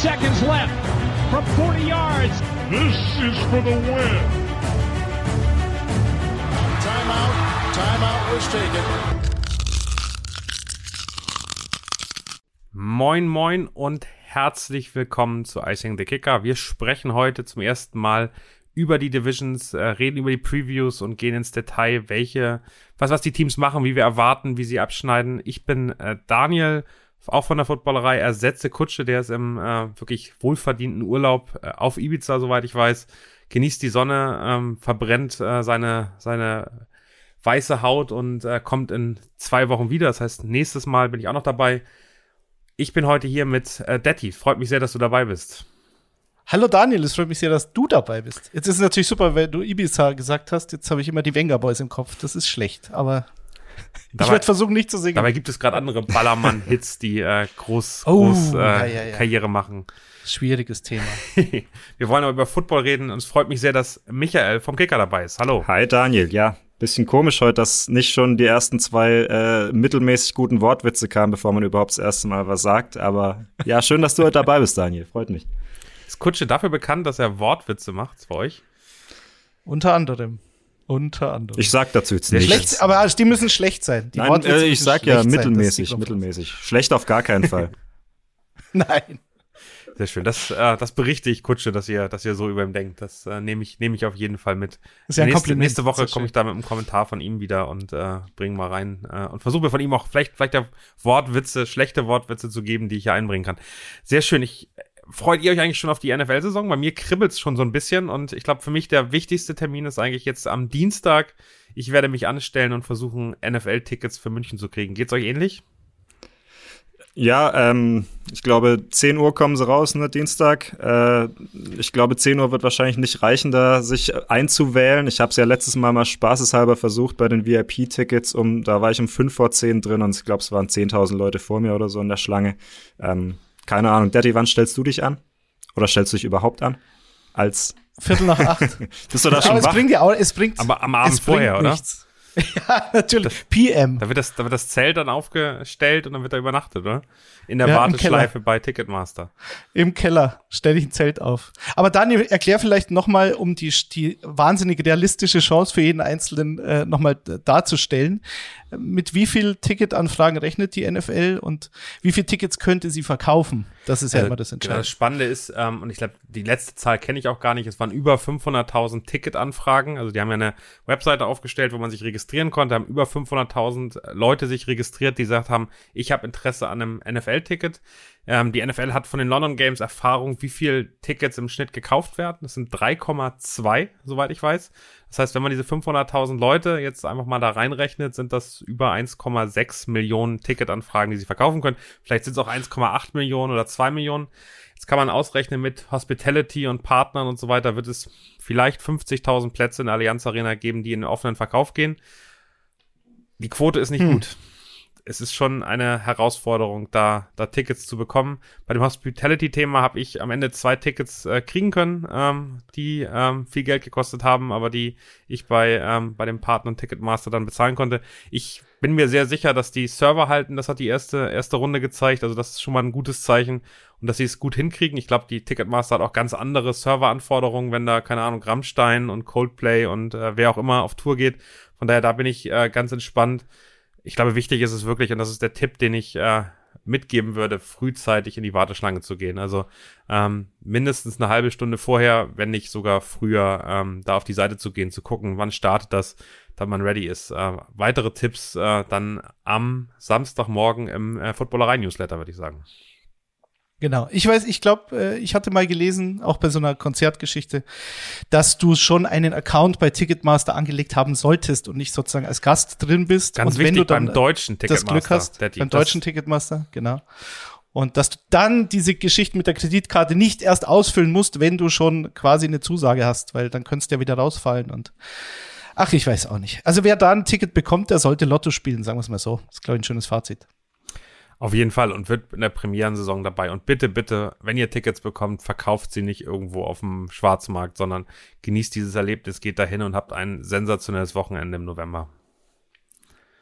seconds left from 40 yards. This is for the win. Timeout. Timeout was taken. Moin, moin und herzlich willkommen zu Icing the Kicker. Wir sprechen heute zum ersten Mal über die Divisions, äh, reden über die Previews und gehen ins Detail, welche, was, was die Teams machen, wie wir erwarten, wie sie abschneiden. Ich bin äh, Daniel, auch von der Footballerei, ersetze Kutsche, der ist im äh, wirklich wohlverdienten Urlaub äh, auf Ibiza, soweit ich weiß, genießt die Sonne, ähm, verbrennt äh, seine, seine weiße Haut und äh, kommt in zwei Wochen wieder. Das heißt, nächstes Mal bin ich auch noch dabei. Ich bin heute hier mit äh, Detti. Freut mich sehr, dass du dabei bist. Hallo Daniel, es freut mich sehr, dass du dabei bist. Jetzt ist es natürlich super, weil du Ibiza gesagt hast. Jetzt habe ich immer die Venga Boys im Kopf. Das ist schlecht, aber dabei, ich werde versuchen, nicht zu singen. Dabei gibt es gerade andere Ballermann-Hits, die äh, groß, oh, groß äh, ja, ja, ja. Karriere machen. Schwieriges Thema. Wir wollen aber über Football reden und es freut mich sehr, dass Michael vom Kicker dabei ist. Hallo. Hi Daniel, ja. Bisschen komisch heute, dass nicht schon die ersten zwei äh, mittelmäßig guten Wortwitze kamen, bevor man überhaupt das erste Mal was sagt. Aber ja, schön, dass du heute dabei bist, Daniel. Freut mich. Ist Kutsche dafür bekannt, dass er Wortwitze macht für euch? Unter anderem. Unter anderem. Ich sag dazu jetzt nichts. Schlecht, aber die müssen schlecht sein. Die Nein, äh, ich sag ja mittelmäßig, sein, mittelmäßig. Schlecht auf gar keinen Fall. Nein. Sehr schön. Das, äh, das berichte ich Kutsche, dass ihr, dass ihr so über ihm denkt. Das äh, nehme ich, nehme ich auf jeden Fall mit. Das ist ja ein nächste, nächste Woche komme ich da mit einem Kommentar von ihm wieder und äh, bringe mal rein äh, und versuche von ihm auch vielleicht, vielleicht ja Wortwitze, schlechte Wortwitze zu geben, die ich hier einbringen kann. Sehr schön. Ich freut ihr euch eigentlich schon auf die NFL-Saison? Bei mir kribbelt es schon so ein bisschen und ich glaube, für mich der wichtigste Termin ist eigentlich jetzt am Dienstag. Ich werde mich anstellen und versuchen, NFL-Tickets für München zu kriegen. Geht's euch ähnlich? Ja, ähm, ich glaube, 10 Uhr kommen sie raus, ne, Dienstag. Äh, ich glaube, 10 Uhr wird wahrscheinlich nicht reichen, da sich einzuwählen. Ich habe es ja letztes Mal mal spaßeshalber versucht bei den VIP-Tickets. Um, da war ich um 5 vor 10 drin und ich glaube, es waren 10.000 Leute vor mir oder so in der Schlange. Ähm, keine Ahnung. Daddy, wann stellst du dich an? Oder stellst du dich überhaupt an? Als Viertel nach acht. Bist du da schon Aber wach? es bringt ja auch, es bringt. Aber am Abend vorher, oder? Nichts. ja, natürlich. Das, PM. Da wird, das, da wird das Zelt dann aufgestellt und dann wird da übernachtet, oder? In der ja, Warteschleife bei Ticketmaster. Im Keller stelle ich ein Zelt auf. Aber Daniel, erklär vielleicht nochmal, um die, die wahnsinnig realistische Chance für jeden Einzelnen äh, nochmal darzustellen. Mit wie viel Ticketanfragen rechnet die NFL und wie viele Tickets könnte sie verkaufen? Das ist ja äh, immer das Entscheidende. Das Spannende ist, ähm, und ich glaube, die letzte Zahl kenne ich auch gar nicht, es waren über 500.000 Ticketanfragen. Also die haben ja eine Webseite aufgestellt, wo man sich registrieren konnte, haben über 500.000 Leute sich registriert, die gesagt haben, ich habe Interesse an einem NFL-Ticket. Ähm, die NFL hat von den London Games Erfahrung, wie viel Tickets im Schnitt gekauft werden. Das sind 3,2, soweit ich weiß. Das heißt, wenn man diese 500.000 Leute jetzt einfach mal da reinrechnet, sind das über 1,6 Millionen Ticketanfragen, die sie verkaufen können. Vielleicht sind es auch 1,8 Millionen oder 2 Millionen. Jetzt kann man ausrechnen mit Hospitality und Partnern und so weiter, wird es vielleicht 50.000 Plätze in der Allianz Arena geben, die in den offenen Verkauf gehen. Die Quote ist nicht hm. gut es ist schon eine Herausforderung, da, da Tickets zu bekommen. Bei dem Hospitality-Thema habe ich am Ende zwei Tickets äh, kriegen können, ähm, die ähm, viel Geld gekostet haben, aber die ich bei, ähm, bei dem Partner Ticketmaster dann bezahlen konnte. Ich bin mir sehr sicher, dass die Server halten. Das hat die erste, erste Runde gezeigt. Also das ist schon mal ein gutes Zeichen und dass sie es gut hinkriegen. Ich glaube, die Ticketmaster hat auch ganz andere Serveranforderungen, wenn da, keine Ahnung, Rammstein und Coldplay und äh, wer auch immer auf Tour geht. Von daher, da bin ich äh, ganz entspannt ich glaube, wichtig ist es wirklich, und das ist der Tipp, den ich äh, mitgeben würde, frühzeitig in die Warteschlange zu gehen. Also ähm, mindestens eine halbe Stunde vorher, wenn nicht sogar früher, ähm, da auf die Seite zu gehen, zu gucken, wann startet das, damit man ready ist. Äh, weitere Tipps äh, dann am Samstagmorgen im äh, Footballerei-Newsletter, würde ich sagen. Genau. Ich weiß, ich glaube, äh, ich hatte mal gelesen, auch bei so einer Konzertgeschichte, dass du schon einen Account bei Ticketmaster angelegt haben solltest und nicht sozusagen als Gast drin bist. Ganz und wichtig, wenn du dann beim deutschen Ticketmaster. Das Glück hast, Daddy, beim deutschen Ticketmaster, genau. Und dass du dann diese Geschichte mit der Kreditkarte nicht erst ausfüllen musst, wenn du schon quasi eine Zusage hast, weil dann könntest du ja wieder rausfallen und ach, ich weiß auch nicht. Also wer da ein Ticket bekommt, der sollte Lotto spielen, sagen wir es mal so. Das ist, glaube ich, ein schönes Fazit. Auf jeden Fall und wird in der Premierensaison dabei. Und bitte, bitte, wenn ihr Tickets bekommt, verkauft sie nicht irgendwo auf dem Schwarzmarkt, sondern genießt dieses Erlebnis, geht dahin und habt ein sensationelles Wochenende im November.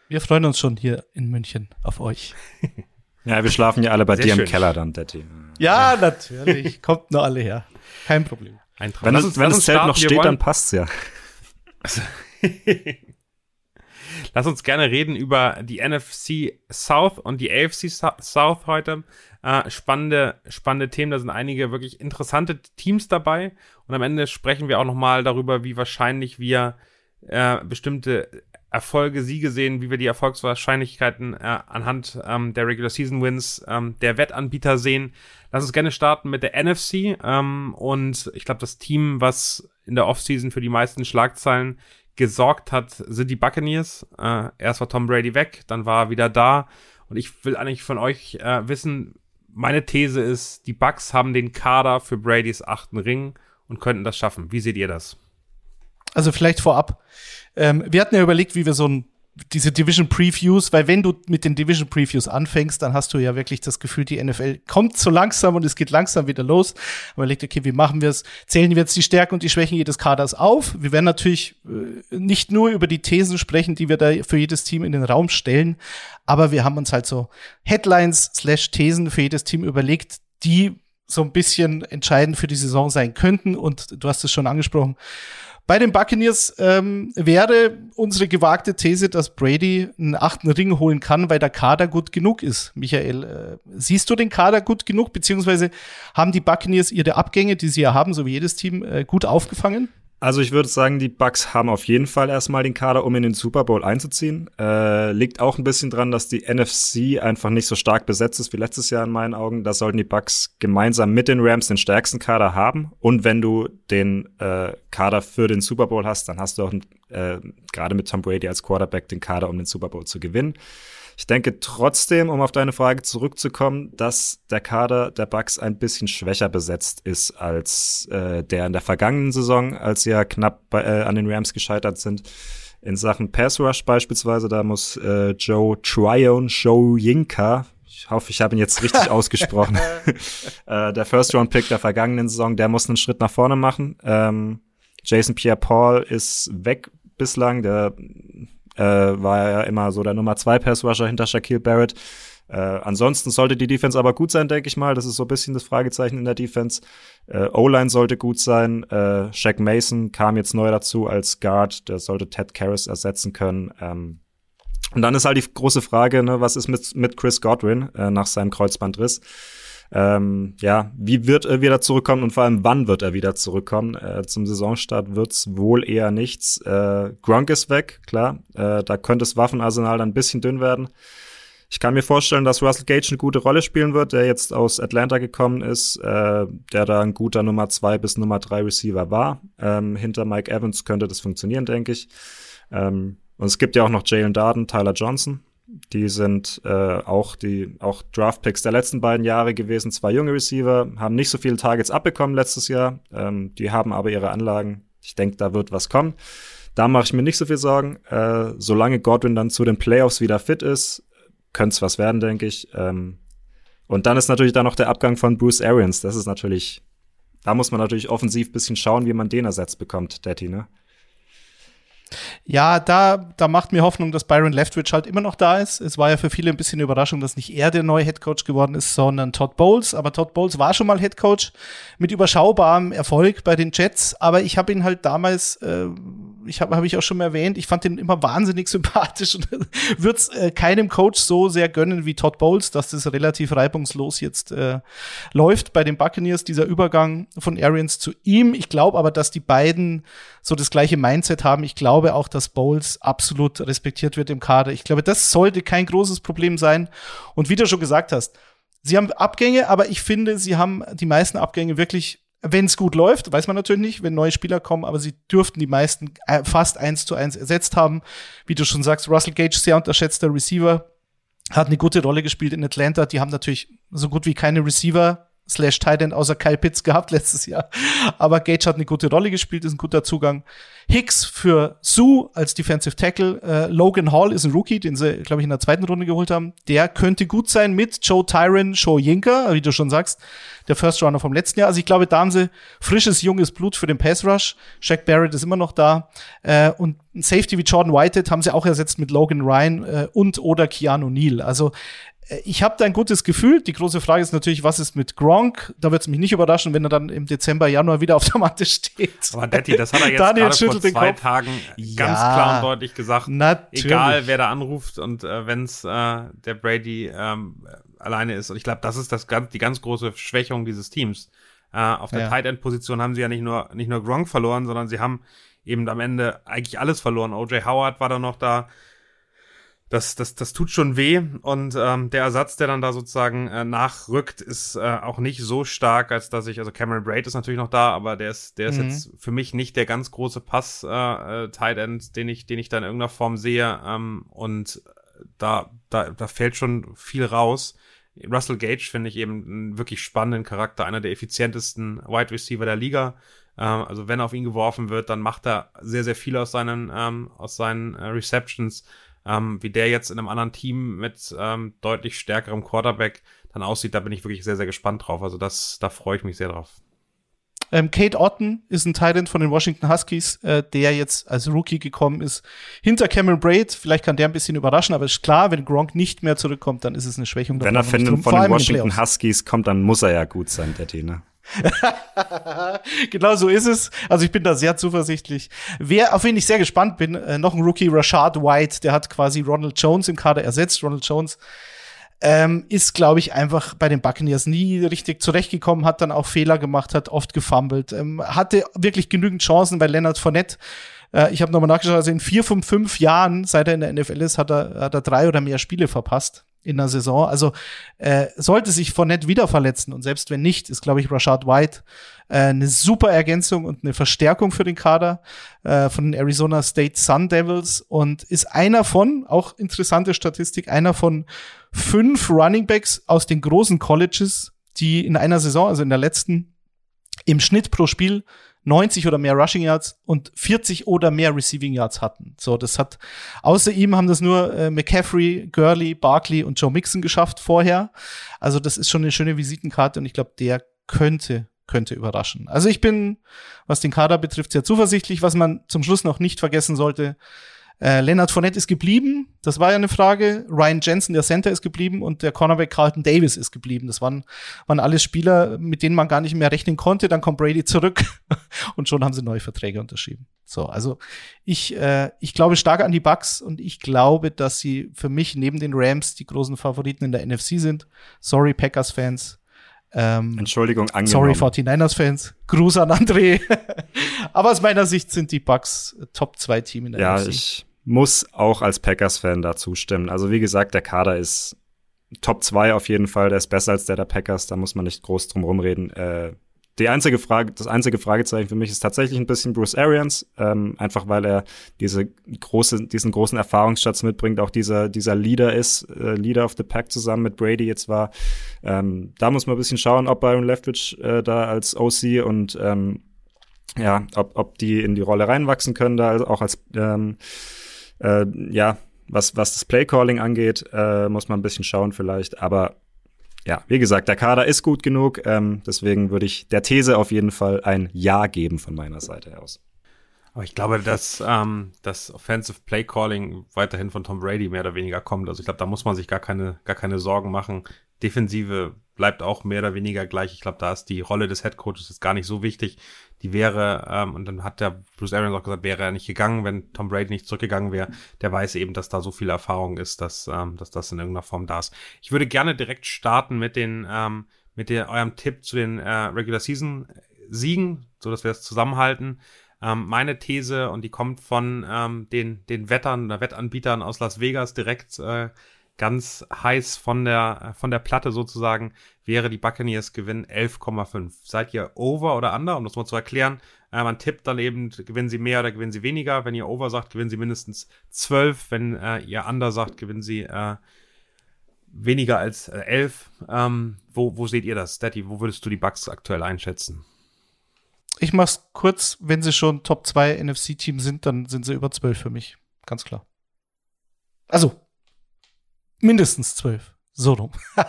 Wir freuen uns schon hier in München auf euch. ja, wir schlafen ja alle bei Sehr dir schön. im Keller dann, Daddy. Ja, natürlich. Kommt nur alle her. Kein Problem. Wenn, das, wenn das Zelt noch steht, dann passt's ja. Lass uns gerne reden über die NFC South und die AFC South heute. Äh, spannende, spannende Themen. Da sind einige wirklich interessante Teams dabei. Und am Ende sprechen wir auch nochmal darüber, wie wahrscheinlich wir äh, bestimmte Erfolge, Siege sehen, wie wir die Erfolgswahrscheinlichkeiten äh, anhand ähm, der Regular Season Wins ähm, der Wettanbieter sehen. Lass uns gerne starten mit der NFC. Ähm, und ich glaube, das Team, was in der Offseason für die meisten Schlagzeilen gesorgt hat, sind die Buccaneers. Äh, erst war Tom Brady weg, dann war er wieder da. Und ich will eigentlich von euch äh, wissen, meine These ist, die Bucks haben den Kader für Bradys achten Ring und könnten das schaffen. Wie seht ihr das? Also vielleicht vorab. Ähm, wir hatten ja überlegt, wie wir so ein diese Division Previews, weil wenn du mit den Division Previews anfängst, dann hast du ja wirklich das Gefühl, die NFL kommt so langsam und es geht langsam wieder los. Aber legt, okay, wie machen wir es? Zählen wir jetzt die Stärken und die Schwächen jedes Kaders auf? Wir werden natürlich äh, nicht nur über die Thesen sprechen, die wir da für jedes Team in den Raum stellen, aber wir haben uns halt so Headlines slash Thesen für jedes Team überlegt, die so ein bisschen entscheidend für die Saison sein könnten. Und du hast es schon angesprochen. Bei den Buccaneers ähm, wäre unsere gewagte These, dass Brady einen achten Ring holen kann, weil der Kader gut genug ist. Michael, äh, siehst du den Kader gut genug, beziehungsweise haben die Buccaneers ihre Abgänge, die sie ja haben, so wie jedes Team, äh, gut aufgefangen? Also ich würde sagen, die Bucks haben auf jeden Fall erstmal den Kader, um in den Super Bowl einzuziehen. Äh, liegt auch ein bisschen dran, dass die NFC einfach nicht so stark besetzt ist wie letztes Jahr in meinen Augen. Da sollten die Bucks gemeinsam mit den Rams den stärksten Kader haben. Und wenn du den äh, Kader für den Super Bowl hast, dann hast du auch äh, gerade mit Tom Brady als Quarterback den Kader, um den Super Bowl zu gewinnen. Ich denke trotzdem, um auf deine Frage zurückzukommen, dass der Kader der Bucks ein bisschen schwächer besetzt ist als äh, der in der vergangenen Saison, als sie ja knapp bei, äh, an den Rams gescheitert sind. In Sachen Pass Rush beispielsweise, da muss äh, Joe Tryon, Joe Yinka, ich hoffe, ich habe ihn jetzt richtig ausgesprochen, äh, der First-Round-Pick der vergangenen Saison, der muss einen Schritt nach vorne machen. Ähm, Jason Pierre-Paul ist weg bislang, der äh, war er ja immer so der Nummer zwei Pass-Rusher hinter Shaquille Barrett. Äh, ansonsten sollte die Defense aber gut sein, denke ich mal. Das ist so ein bisschen das Fragezeichen in der Defense. Äh, O-Line sollte gut sein. Äh, Shaq Mason kam jetzt neu dazu als Guard. Der sollte Ted Karras ersetzen können. Ähm, und dann ist halt die große Frage, ne, was ist mit, mit Chris Godwin äh, nach seinem Kreuzbandriss? Ähm, ja, wie wird er wieder zurückkommen und vor allem wann wird er wieder zurückkommen? Äh, zum Saisonstart wird's wohl eher nichts. Äh, Gronk ist weg, klar. Äh, da könnte das Waffenarsenal dann ein bisschen dünn werden. Ich kann mir vorstellen, dass Russell Gage eine gute Rolle spielen wird, der jetzt aus Atlanta gekommen ist, äh, der da ein guter Nummer zwei bis Nummer drei Receiver war. Ähm, hinter Mike Evans könnte das funktionieren, denke ich. Ähm, und es gibt ja auch noch Jalen Darden, Tyler Johnson, die sind äh, auch die auch Draftpicks der letzten beiden Jahre gewesen. Zwei junge Receiver haben nicht so viele Targets abbekommen letztes Jahr. Ähm, die haben aber ihre Anlagen. Ich denke, da wird was kommen. Da mache ich mir nicht so viel Sorgen. Äh, solange Godwin dann zu den Playoffs wieder fit ist, könnte es was werden, denke ich. Ähm, und dann ist natürlich da noch der Abgang von Bruce Arians. Das ist natürlich, da muss man natürlich offensiv bisschen schauen, wie man den ersetzt bekommt, Daddy, ne? Ja, da, da macht mir Hoffnung, dass Byron Leftwich halt immer noch da ist. Es war ja für viele ein bisschen eine Überraschung, dass nicht er der neue Headcoach geworden ist, sondern Todd Bowles. Aber Todd Bowles war schon mal Headcoach mit überschaubarem Erfolg bei den Jets. Aber ich habe ihn halt damals, äh, ich habe hab ich auch schon mal erwähnt, ich fand ihn immer wahnsinnig sympathisch und würde es äh, keinem Coach so sehr gönnen wie Todd Bowles, dass das relativ reibungslos jetzt äh, läuft bei den Buccaneers, dieser Übergang von Arians zu ihm. Ich glaube aber, dass die beiden so das gleiche Mindset haben. Ich glaube auch, dass Bowles absolut respektiert wird im Kader. Ich glaube, das sollte kein großes Problem sein. Und wie du schon gesagt hast, sie haben Abgänge, aber ich finde, sie haben die meisten Abgänge wirklich wenn es gut läuft, weiß man natürlich nicht, wenn neue Spieler kommen, aber sie dürften die meisten äh, fast eins zu eins ersetzt haben. Wie du schon sagst, Russell Gage, sehr unterschätzter Receiver, hat eine gute Rolle gespielt in Atlanta. Die haben natürlich so gut wie keine Receiver slash Titan außer Kyle Pitts gehabt letztes Jahr. Aber Gage hat eine gute Rolle gespielt, ist ein guter Zugang. Hicks für Sue als Defensive Tackle. Äh, Logan Hall ist ein Rookie, den sie, glaube ich, in der zweiten Runde geholt haben. Der könnte gut sein mit Joe Tyron, Joe Yinka, wie du schon sagst, der First Runner vom letzten Jahr. Also ich glaube, da haben sie frisches, junges Blut für den Pass Rush. Shaq Barrett ist immer noch da. Äh, und ein Safety wie Jordan Whitehead haben sie auch ersetzt mit Logan Ryan äh, und oder Keanu Neal. Also ich habe da ein gutes Gefühl. Die große Frage ist natürlich, was ist mit Gronk? Da wird es mich nicht überraschen, wenn er dann im Dezember, Januar wieder auf der Matte steht. Aber Detti, das hat er jetzt Daniel gerade vor zwei Kopf. Tagen Ja, ganz klar und deutlich gesagt. Natürlich. Egal, wer da anruft und äh, wenn es äh, der Brady ähm, alleine ist. Und ich glaube, das ist das ganz, die ganz große Schwächung dieses Teams. Äh, auf der Ja. Tight End Position haben sie ja nicht nur nicht nur Gronk verloren, sondern sie haben eben am Ende eigentlich alles verloren. OJ Howard war da noch da. Das, das, das tut schon weh und ähm, der Ersatz, der dann da sozusagen äh, nachrückt, ist äh, auch nicht so stark, als dass ich, also Cameron Braid ist natürlich noch da, aber der ist, der ist Mhm. jetzt für mich nicht der ganz große Pass äh, äh, End, den ich, den ich da in irgendeiner Form sehe ähm, und da, da, da fällt schon viel raus. Russell Gage finde ich eben einen wirklich spannenden Charakter, einer der effizientesten Wide Receiver der Liga. Ähm, also wenn auf ihn geworfen wird, dann macht er sehr, sehr viel aus seinen, ähm, aus seinen äh, Receptions. Ähm, wie der jetzt in einem anderen Team mit ähm, deutlich stärkerem Quarterback dann aussieht, da bin ich wirklich sehr, sehr gespannt drauf. Also das, da freue ich mich sehr drauf. Ähm, Kate Otten ist ein Tight von den Washington Huskies, äh, der jetzt als Rookie gekommen ist. Hinter Cameron Braid, vielleicht kann der ein bisschen überraschen, aber ist klar, wenn Gronk nicht mehr zurückkommt, dann ist es eine Schwächung. Wenn er von, den Washington. Huskies kommt, dann muss er ja gut sein, Detti, ne? genau so ist es. Also ich bin da sehr zuversichtlich. Wer, auf wen ich sehr gespannt bin, äh, noch ein Rookie, Rashad White, der hat quasi Ronald Jones im Kader ersetzt. Ronald Jones ähm, ist, glaube ich, einfach bei den Buccaneers nie richtig zurechtgekommen, hat dann auch Fehler gemacht, hat oft gefummelt, ähm, hatte wirklich genügend Chancen bei Leonard Fournette. Äh, ich habe nochmal nachgeschaut, also in vier von fünf Jahren, seit er in der NFL ist, hat er, hat er drei oder mehr Spiele verpasst in der Saison. Also äh, sollte sich Fournette wieder verletzen und selbst wenn nicht, ist, glaube ich, Rashad White äh, eine super Ergänzung und eine Verstärkung für den Kader äh, von den Arizona State Sun Devils und ist einer von, auch interessante Statistik, einer von fünf Running Backs aus den großen Colleges, die in einer Saison, also in der letzten, im Schnitt pro Spiel 90 oder mehr Rushing Yards und 40 oder mehr Receiving Yards hatten. So, das hat außer ihm haben das nur äh, McCaffrey, Gurley, Barkley und Joe Mixon geschafft vorher. Also das ist schon eine schöne Visitenkarte und ich glaube, der könnte könnte überraschen. Also ich bin, was den Kader betrifft, sehr zuversichtlich. Was man zum Schluss noch nicht vergessen sollte, äh, Leonard Fournette ist geblieben. Das war ja eine Frage. Ryan Jensen, der Center, ist geblieben und der Cornerback Carlton Davis ist geblieben. Das waren, waren alles Spieler, mit denen man gar nicht mehr rechnen konnte. Dann kommt Brady zurück und schon haben sie neue Verträge unterschrieben. So, also ich, äh, ich glaube stark an die Bucks und ich glaube, dass sie für mich neben den Rams die großen Favoriten in der NFC sind. Sorry, Packers-Fans. Ähm, Entschuldigung, angenommen. Sorry, 49ers-Fans. Gruß an André. Aber aus meiner Sicht sind die Bucks Top 2 Team in der Ja, NFC. ich muss auch als Packers-Fan da zustimmen. Also wie gesagt, der Kader ist Top 2 auf jeden Fall. Der ist besser als der der Packers. Da muss man nicht groß drum rumreden. Äh, die einzige Frage, das einzige Fragezeichen für mich ist tatsächlich ein bisschen Bruce Arians, ähm, einfach weil er diese große, diesen großen Erfahrungsschatz mitbringt, auch dieser, dieser Leader ist, äh, Leader of the Pack zusammen mit Brady jetzt war. Ähm, da muss man ein bisschen schauen, ob Byron Leftwich äh, da als OC und ähm, ja, ob, ob die in die Rolle reinwachsen können, da also auch als ähm, äh, ja, was, was das Playcalling angeht, äh, muss man ein bisschen schauen vielleicht. Aber ja, wie gesagt, der Kader ist gut genug. Ähm, deswegen würde ich der These auf jeden Fall ein Ja geben von meiner Seite aus. Aber ich glaube, dass ähm, das Offensive Play Calling weiterhin von Tom Brady mehr oder weniger kommt. Also ich glaube, da muss man sich gar keine, gar keine Sorgen machen. Defensive bleibt auch mehr oder weniger gleich. Ich glaube, da ist die Rolle des Head Coaches ist gar nicht so wichtig. Die wäre, ähm, und dann hat der Bruce Arians auch gesagt, wäre er nicht gegangen, wenn Tom Brady nicht zurückgegangen wäre. Der weiß eben, dass da so viel Erfahrung ist, dass, ähm, dass das in irgendeiner Form da ist. Ich würde gerne direkt starten mit den, ähm, mit der, eurem Tipp zu den äh, Regular Season Siegen, so dass wir es zusammenhalten. Ähm, meine These, und die kommt von ähm, den, den Wettern oder Wettanbietern aus Las Vegas direkt äh, ganz heiß von der, von der Platte sozusagen, wäre die Buccaneers gewinnen 11,5. Seid ihr over oder under, um das mal zu erklären? Äh, man tippt dann eben, gewinnen sie mehr oder gewinnen sie weniger. Wenn ihr over sagt, gewinnen sie mindestens 12. Wenn äh, ihr under sagt, gewinnen sie äh, weniger als äh, 11. Ähm, wo, wo seht ihr das? Daddy, wo würdest du die Bucks aktuell einschätzen? Ich mach's kurz, wenn sie schon Top 2 NFC-Team sind, dann sind sie über 12 für mich. Ganz klar. Also, mindestens 12. So rum.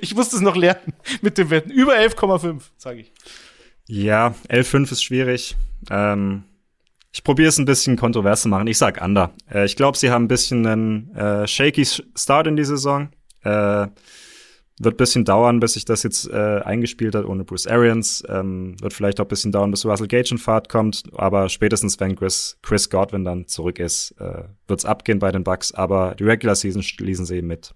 ich musste es noch lernen mit dem Wetten. Über 11,5, sage ich. Ja, 11,5 ist schwierig. Ähm, ich probiere es ein bisschen kontrovers zu machen. Ich sag Under. Äh, ich glaube, sie haben ein bisschen einen äh, shaky Start in die Saison. Äh, wird bisschen dauern, bis sich das jetzt äh, eingespielt hat ohne Bruce Arians. Ähm, wird vielleicht auch bisschen dauern, bis Russell Gage in Fahrt kommt. Aber spätestens, wenn Chris, Chris Godwin dann zurück ist, äh, wird's abgehen bei den Bucks. Aber die Regular Season schließen sie mit.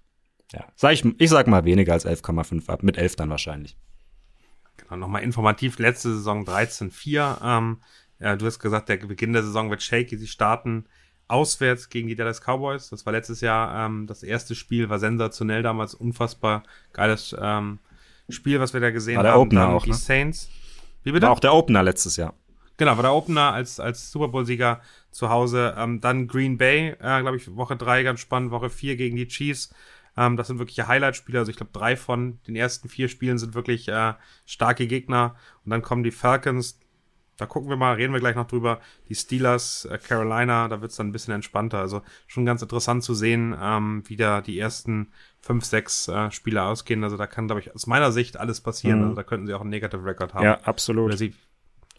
Ja, sag ich, ich sag mal weniger als 11,5 ab. Mit 11 dann wahrscheinlich. Genau, nochmal informativ. Letzte Saison 13-4. Ähm, ja, du hast gesagt, der Beginn der Saison wird shaky. Sie starten auswärts gegen die Dallas Cowboys. Das war letztes Jahr ähm, das erste Spiel, war sensationell damals, unfassbar geiles ähm, Spiel, was wir da gesehen war der haben. Opener auch, die ne? Saints. Wie bitte? War auch der Opener letztes Jahr. Genau, war der Opener als, als Super Bowl-Sieger zu Hause. Ähm, dann Green Bay, äh, glaube ich, Woche drei ganz spannend, Woche vier gegen die Chiefs. Ähm, das sind wirkliche Highlight-Spiele. Also ich glaube, drei von den ersten vier Spielen sind wirklich äh, starke Gegner. Und dann kommen die Falcons. Da gucken wir mal, reden wir gleich noch drüber. Die Steelers, äh, Carolina, da wird's dann ein bisschen entspannter. Also schon ganz interessant zu sehen, ähm, wie da die ersten fünf, sechs äh, Spiele ausgehen. Also da kann, glaube ich, aus meiner Sicht alles passieren. Mhm. Also da könnten sie auch einen Negative Record haben. Ja, absolut.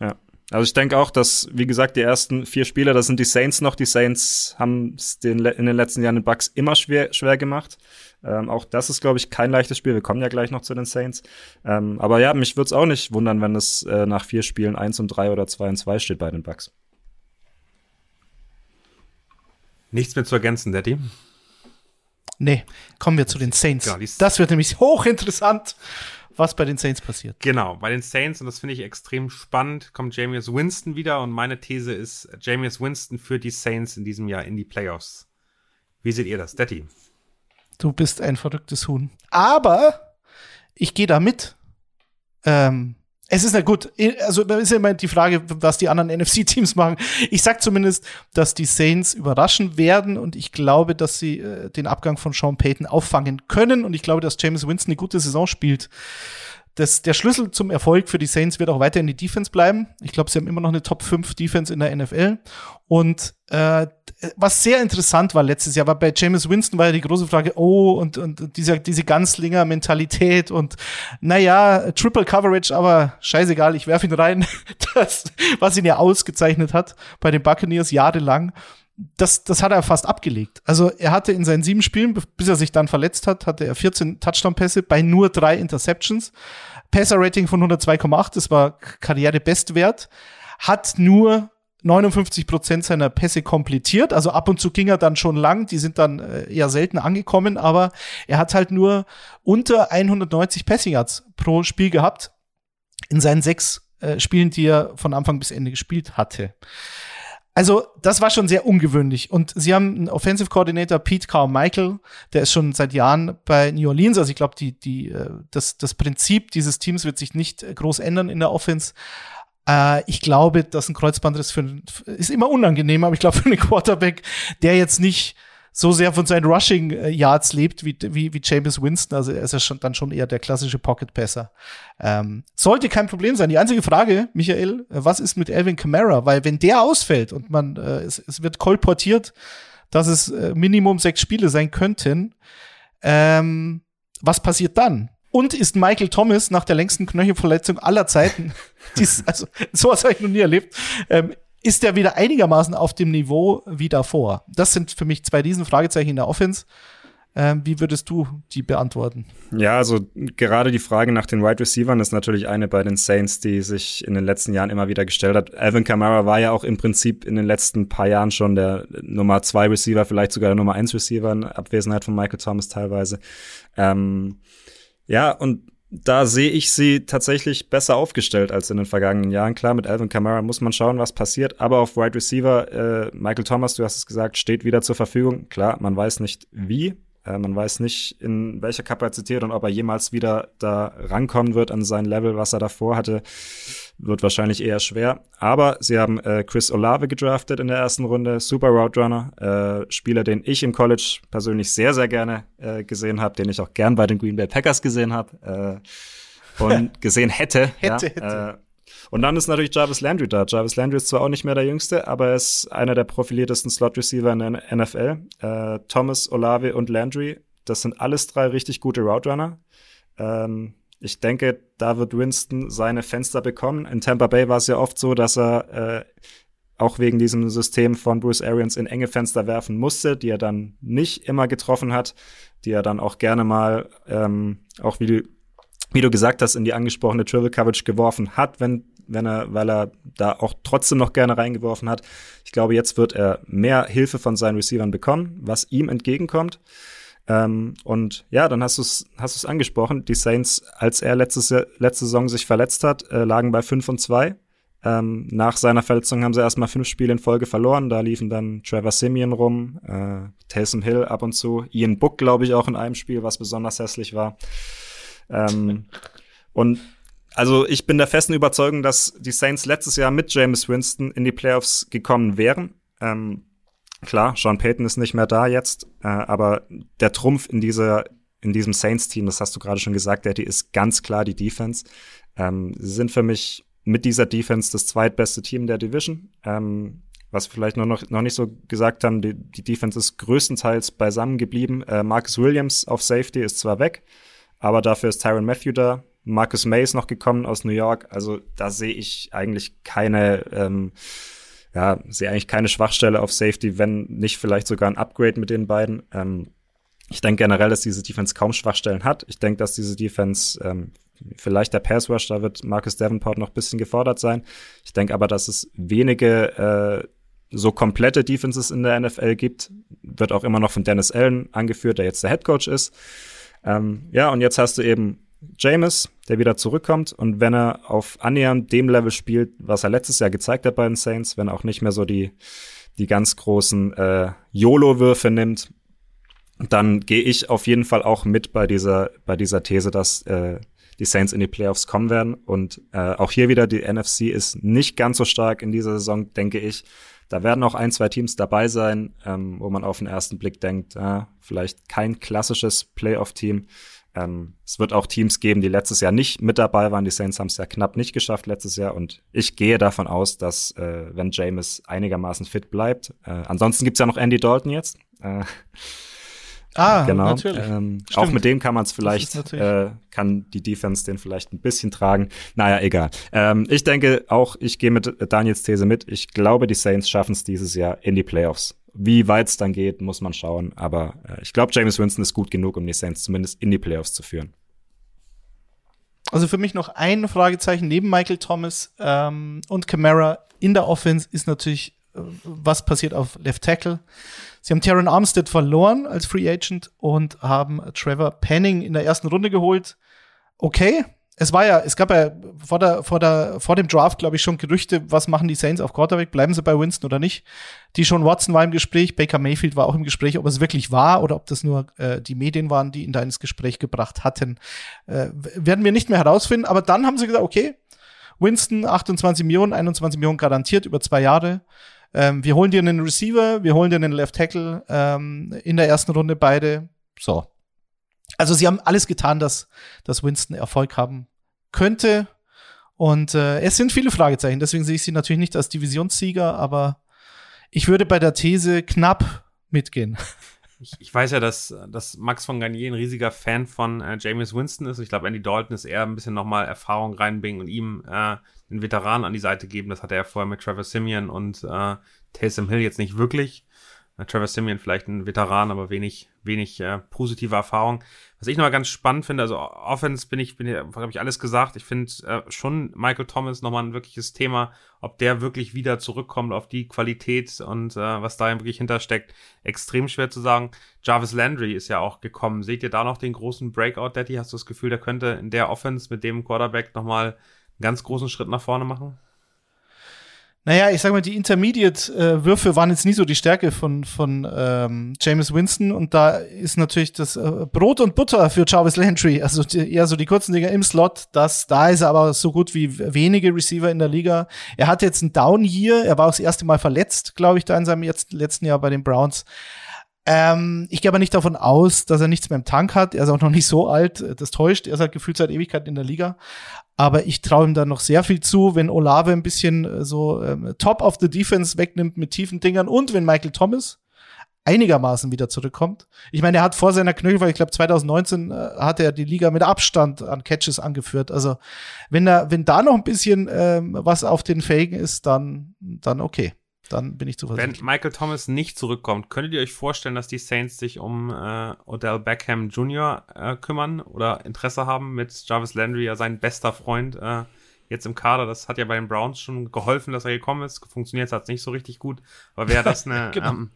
Ja. Also ich denke auch, dass, wie gesagt, die ersten vier Spieler, das sind die Saints noch. Die Saints haben es den, in den letzten Jahren den Bucks immer schwer, schwer gemacht. Ähm, auch das ist, glaube ich, kein leichtes Spiel. Wir kommen ja gleich noch zu den Saints. Ähm, aber ja, mich würde es auch nicht wundern, wenn es äh, nach vier Spielen 1 und 3 oder 2 und 2 steht bei den Bucks. nichts mehr zu ergänzen, Daddy. Nee, kommen wir zu den Saints. Genau, das wird nämlich hochinteressant, was bei den Saints passiert. Genau, bei den Saints, und das finde ich extrem spannend, kommt Jameis Winston wieder und meine These ist, Jameis Winston führt die Saints in diesem Jahr in die Playoffs. Wie seht ihr das, Daddy? Du bist ein verrücktes Huhn. Aber ich gehe da mit. Ähm, es ist na gut, also ist ja immer die Frage, was die anderen NFC-Teams machen. Ich sag zumindest, dass die Saints überraschen werden und ich glaube, dass sie äh, den Abgang von Sean Payton auffangen können und ich glaube, dass James Winston eine gute Saison spielt. Das, der Schlüssel zum Erfolg für die Saints wird auch weiterhin die Defense bleiben. Ich glaube, sie haben immer noch eine Top 5 Defense in der NFL. Und äh, was sehr interessant war letztes Jahr, war bei Jameis Winston war ja die große Frage, oh, und, und diese, diese Ganzlinger-Mentalität und naja, Triple Coverage, aber scheißegal, ich werfe ihn rein. Das, was ihn ja ausgezeichnet hat bei den Buccaneers jahrelang das, das hat er fast abgelegt. Also er hatte in seinen sieben Spielen, bis er sich dann verletzt hat, hatte er 14 Touchdown-Pässe bei nur drei Interceptions. Passer-Rating von 102,8, das war Karrierebestwert. Hat nur 59 Prozent seiner Pässe komplettiert. Also ab und zu ging er dann schon lang. Die sind dann äh, eher selten angekommen, aber er hat halt nur unter 190 Passing Yards pro Spiel gehabt in seinen sechs äh, Spielen, die er von Anfang bis Ende gespielt hatte. Also, das war schon sehr ungewöhnlich. Und sie haben einen Offensive Coordinator, Pete Carmichael, der ist schon seit Jahren bei New Orleans. Also ich glaube, die, die, äh, das, das Prinzip dieses Teams wird sich nicht äh, groß ändern in der Offense. Äh, ich glaube, dass ein Kreuzbandriss für, ist immer unangenehm, aber ich glaube, für einen Quarterback, der jetzt nicht so sehr von seinen Rushing äh, Yards lebt wie, wie, wie James Winston. Also er ist ja schon, dann schon eher der klassische Pocket-Passer. Ähm, sollte kein Problem sein. Die einzige Frage, Michael, äh, was ist mit Alvin Kamara? Weil wenn der ausfällt und man, äh, es, es wird kolportiert, dass es äh, Minimum sechs Spiele sein könnten, ähm, was passiert dann? Und ist Michael Thomas nach der längsten Knöchelverletzung aller Zeiten, dies, also sowas habe ich noch nie erlebt, ähm, ist er wieder einigermaßen auf dem Niveau wie davor? Das sind für mich zwei Riesenfragezeichen in der Offense. Ähm, wie würdest du die beantworten? Ja, also gerade die Frage nach den Wide Receivern ist natürlich eine bei den Saints, die sich in den letzten Jahren immer wieder gestellt hat. Alvin Kamara war ja auch im Prinzip in den letzten paar Jahren schon der Nummer zwei Receiver, vielleicht sogar der Nummer eins Receiver in Abwesenheit von Michael Thomas teilweise. Ähm, ja, und da sehe ich sie tatsächlich besser aufgestellt als in den vergangenen Jahren. Klar, mit Alvin Kamara muss man schauen, was passiert. Aber auf Wide Receiver, äh, Michael Thomas, du hast es gesagt, steht wieder zur Verfügung. Klar, man weiß nicht wie. Äh, man weiß nicht, in welcher Kapazität und ob er jemals wieder da rankommen wird an sein Level, was er davor hatte. Wird wahrscheinlich eher schwer. Aber sie haben äh, Chris Olave gedraftet in der ersten Runde. Super Route Runner. Äh, Spieler, den ich im College persönlich sehr, sehr gerne äh, gesehen habe, den ich auch gern bei den Green Bay Packers gesehen habe. Äh, und gesehen hätte. Hätte, ja, hätte. Äh, und dann ist natürlich Jarvis Landry da. Jarvis Landry ist zwar auch nicht mehr der Jüngste, aber er ist einer der profiliertesten Slot-Receiver in der NFL. Äh, Thomas, Olave und Landry, das sind alles drei richtig gute Route Runner. Ähm, ich denke, da wird Winston seine Fenster bekommen. In Tampa Bay war es ja oft so, dass er äh, auch wegen diesem System von Bruce Arians in enge Fenster werfen musste, die er dann nicht immer getroffen hat, die er dann auch gerne mal, ähm, auch wie du, wie du gesagt hast, in die angesprochene Triple Coverage geworfen hat, wenn, wenn er, weil er da auch trotzdem noch gerne reingeworfen hat. Ich glaube, jetzt wird er mehr Hilfe von seinen Receivern bekommen, was ihm entgegenkommt. Ähm, und ja, dann hast du es hast du's angesprochen. Die Saints, als er letztes, letzte Saison sich verletzt hat, äh, lagen bei 5 und 2. Ähm, nach seiner Verletzung haben sie erstmal fünf Spiele in Folge verloren. Da liefen dann Trevor Simeon rum, äh, Taysom Hill ab und zu, Ian Book, glaube ich, auch in einem Spiel, was besonders hässlich war. Ähm, und also ich bin der festen Überzeugung, dass die Saints letztes Jahr mit James Winston in die Playoffs gekommen wären. Ähm, Klar, Sean Payton ist nicht mehr da jetzt, äh, aber der Trumpf in dieser in diesem Saints-Team, das hast du gerade schon gesagt, Daddy, ist ganz klar die Defense. Ähm, sie sind für mich mit dieser Defense das zweitbeste Team der Division. Ähm, was wir vielleicht noch, noch, noch nicht so gesagt haben, die, die Defense ist größtenteils beisammen geblieben. Äh, Marcus Williams auf Safety ist zwar weg, aber dafür ist Tyron Matthew da. Marcus May ist noch gekommen aus New York. Also da sehe ich eigentlich keine ähm, ja, sehe eigentlich keine Schwachstelle auf Safety, wenn nicht vielleicht sogar ein Upgrade mit den beiden. Ähm, ich denke generell, dass diese Defense kaum Schwachstellen hat. Ich denke, dass diese Defense ähm, vielleicht der Pass Rush, da wird Marcus Davenport noch ein bisschen gefordert sein. Ich denke aber, dass es wenige äh, so komplette Defenses in der NFL gibt. Wird auch immer noch von Dennis Allen angeführt, der jetzt der Head Coach ist. Ähm, ja, und jetzt hast du eben James, der wieder zurückkommt und wenn er auf annähernd dem Level spielt, was er letztes Jahr gezeigt hat bei den Saints, wenn er auch nicht mehr so die, die ganz großen äh, YOLO-Würfe nimmt, dann gehe ich auf jeden Fall auch mit bei dieser, bei dieser These, dass äh, die Saints in die Playoffs kommen werden. Und äh, auch hier wieder, die NFC ist nicht ganz so stark in dieser Saison, denke ich. Da werden auch ein, zwei Teams dabei sein, ähm, wo man auf den ersten Blick denkt, äh, vielleicht kein klassisches Playoff-Team. Ähm, es wird auch Teams geben, die letztes Jahr nicht mit dabei waren. Die Saints haben es ja knapp nicht geschafft letztes Jahr. Und ich gehe davon aus, dass äh, wenn James einigermaßen fit bleibt, äh, ansonsten gibt's ja noch Andy Dalton jetzt. Äh, Ah, genau. natürlich. Ähm, auch mit dem kann man es vielleicht, äh, kann die Defense den vielleicht ein bisschen tragen. Naja, egal. Ähm, ich denke auch, ich gehe mit Daniels These mit. Ich glaube, die Saints schaffen es dieses Jahr in die Playoffs. Wie weit es dann geht, muss man schauen. Aber äh, ich glaube, James Winston ist gut genug, um die Saints zumindest in die Playoffs zu führen. Also für mich noch ein Fragezeichen neben Michael Thomas ähm, und Camara in der Offense ist natürlich, äh, was passiert auf Left Tackle. Sie haben Taron Armstead verloren als Free Agent und haben Trevor Penning in der ersten Runde geholt. Okay, es war ja, es gab ja vor, der, vor, der, vor dem Draft, glaube ich, schon Gerüchte, was machen die Saints auf Quarterback, bleiben sie bei Winston oder nicht. Die schon Watson war im Gespräch, Baker Mayfield war auch im Gespräch, ob es wirklich war oder ob das nur äh, die Medien waren, die ihn da ins Gespräch gebracht hatten, äh, werden wir nicht mehr herausfinden. Aber dann haben sie gesagt, okay, Winston 28 Millionen, 21 Millionen garantiert über zwei Jahre. Ähm, wir holen dir einen Receiver, wir holen dir einen Left Tackle ähm, in der ersten Runde beide. So. Also sie haben alles getan, dass, dass Winston Erfolg haben könnte. Und äh, es sind viele Fragezeichen, deswegen sehe ich sie natürlich nicht als Divisionssieger, aber ich würde bei der These knapp mitgehen. Ich, ich weiß ja, dass, dass Max von Garnier ein riesiger Fan von äh, James Winston ist. Ich glaube, Andy Dalton ist eher ein bisschen nochmal Erfahrung reinbringen und ihm äh, einen Veteran an die Seite geben. Das hatte er vorher mit Trevor Simeon und äh, Taysom Hill jetzt nicht wirklich. Trevor Simeon vielleicht ein Veteran, aber wenig, wenig äh, positive Erfahrung. Was ich noch mal ganz spannend finde, also Offense bin ich, bin ich, habe ich alles gesagt. Ich finde äh, schon Michael Thomas nochmal ein wirkliches Thema, ob der wirklich wieder zurückkommt auf die Qualität und äh, was da wirklich hintersteckt, extrem schwer zu sagen. Jarvis Landry ist ja auch gekommen. Seht ihr da noch den großen Breakout, Daddy? Hast du das Gefühl, der könnte in der Offense mit dem Quarterback nochmal einen ganz großen Schritt nach vorne machen? Naja, ich sag mal, die Intermediate-Würfe waren jetzt nie so die Stärke von, von ähm, James Winston und da ist natürlich das äh, Brot und Butter für Jarvis Landry, also die, eher so die kurzen Dinger im Slot, das, da ist er aber so gut wie wenige Receiver in der Liga. Er hat jetzt einen Down hier, er war auch das erste Mal verletzt, glaube ich, da in seinem jetzt, letzten Jahr bei den Browns. Ähm, ich gehe aber nicht davon aus, dass er nichts mehr im Tank hat. Er ist auch noch nicht so alt. Das täuscht. Er ist halt gefühlt seit Ewigkeit in der Liga. Aber ich traue ihm da noch sehr viel zu, wenn Olave ein bisschen äh, so ähm, Top of the Defense wegnimmt mit tiefen Dingern und wenn Michael Thomas einigermaßen wieder zurückkommt. Ich meine, er hat vor seiner Knöchelfall, ich glaube 2019 äh, hat er die Liga mit Abstand an Catches angeführt. Also wenn da wenn da noch ein bisschen ähm, was auf den Felgen ist, dann dann okay. Dann bin ich zuversichtlich. Wenn Michael Thomas nicht zurückkommt, könntet ihr euch vorstellen, dass die Saints sich um äh, Odell Beckham Jr. Äh, kümmern oder Interesse haben mit Jarvis Landry, ja sein bester Freund äh, jetzt im Kader? Das hat ja bei den Browns schon geholfen, dass er gekommen ist. Funktioniert hat es nicht so richtig gut. Aber wäre das eine genau. ähm,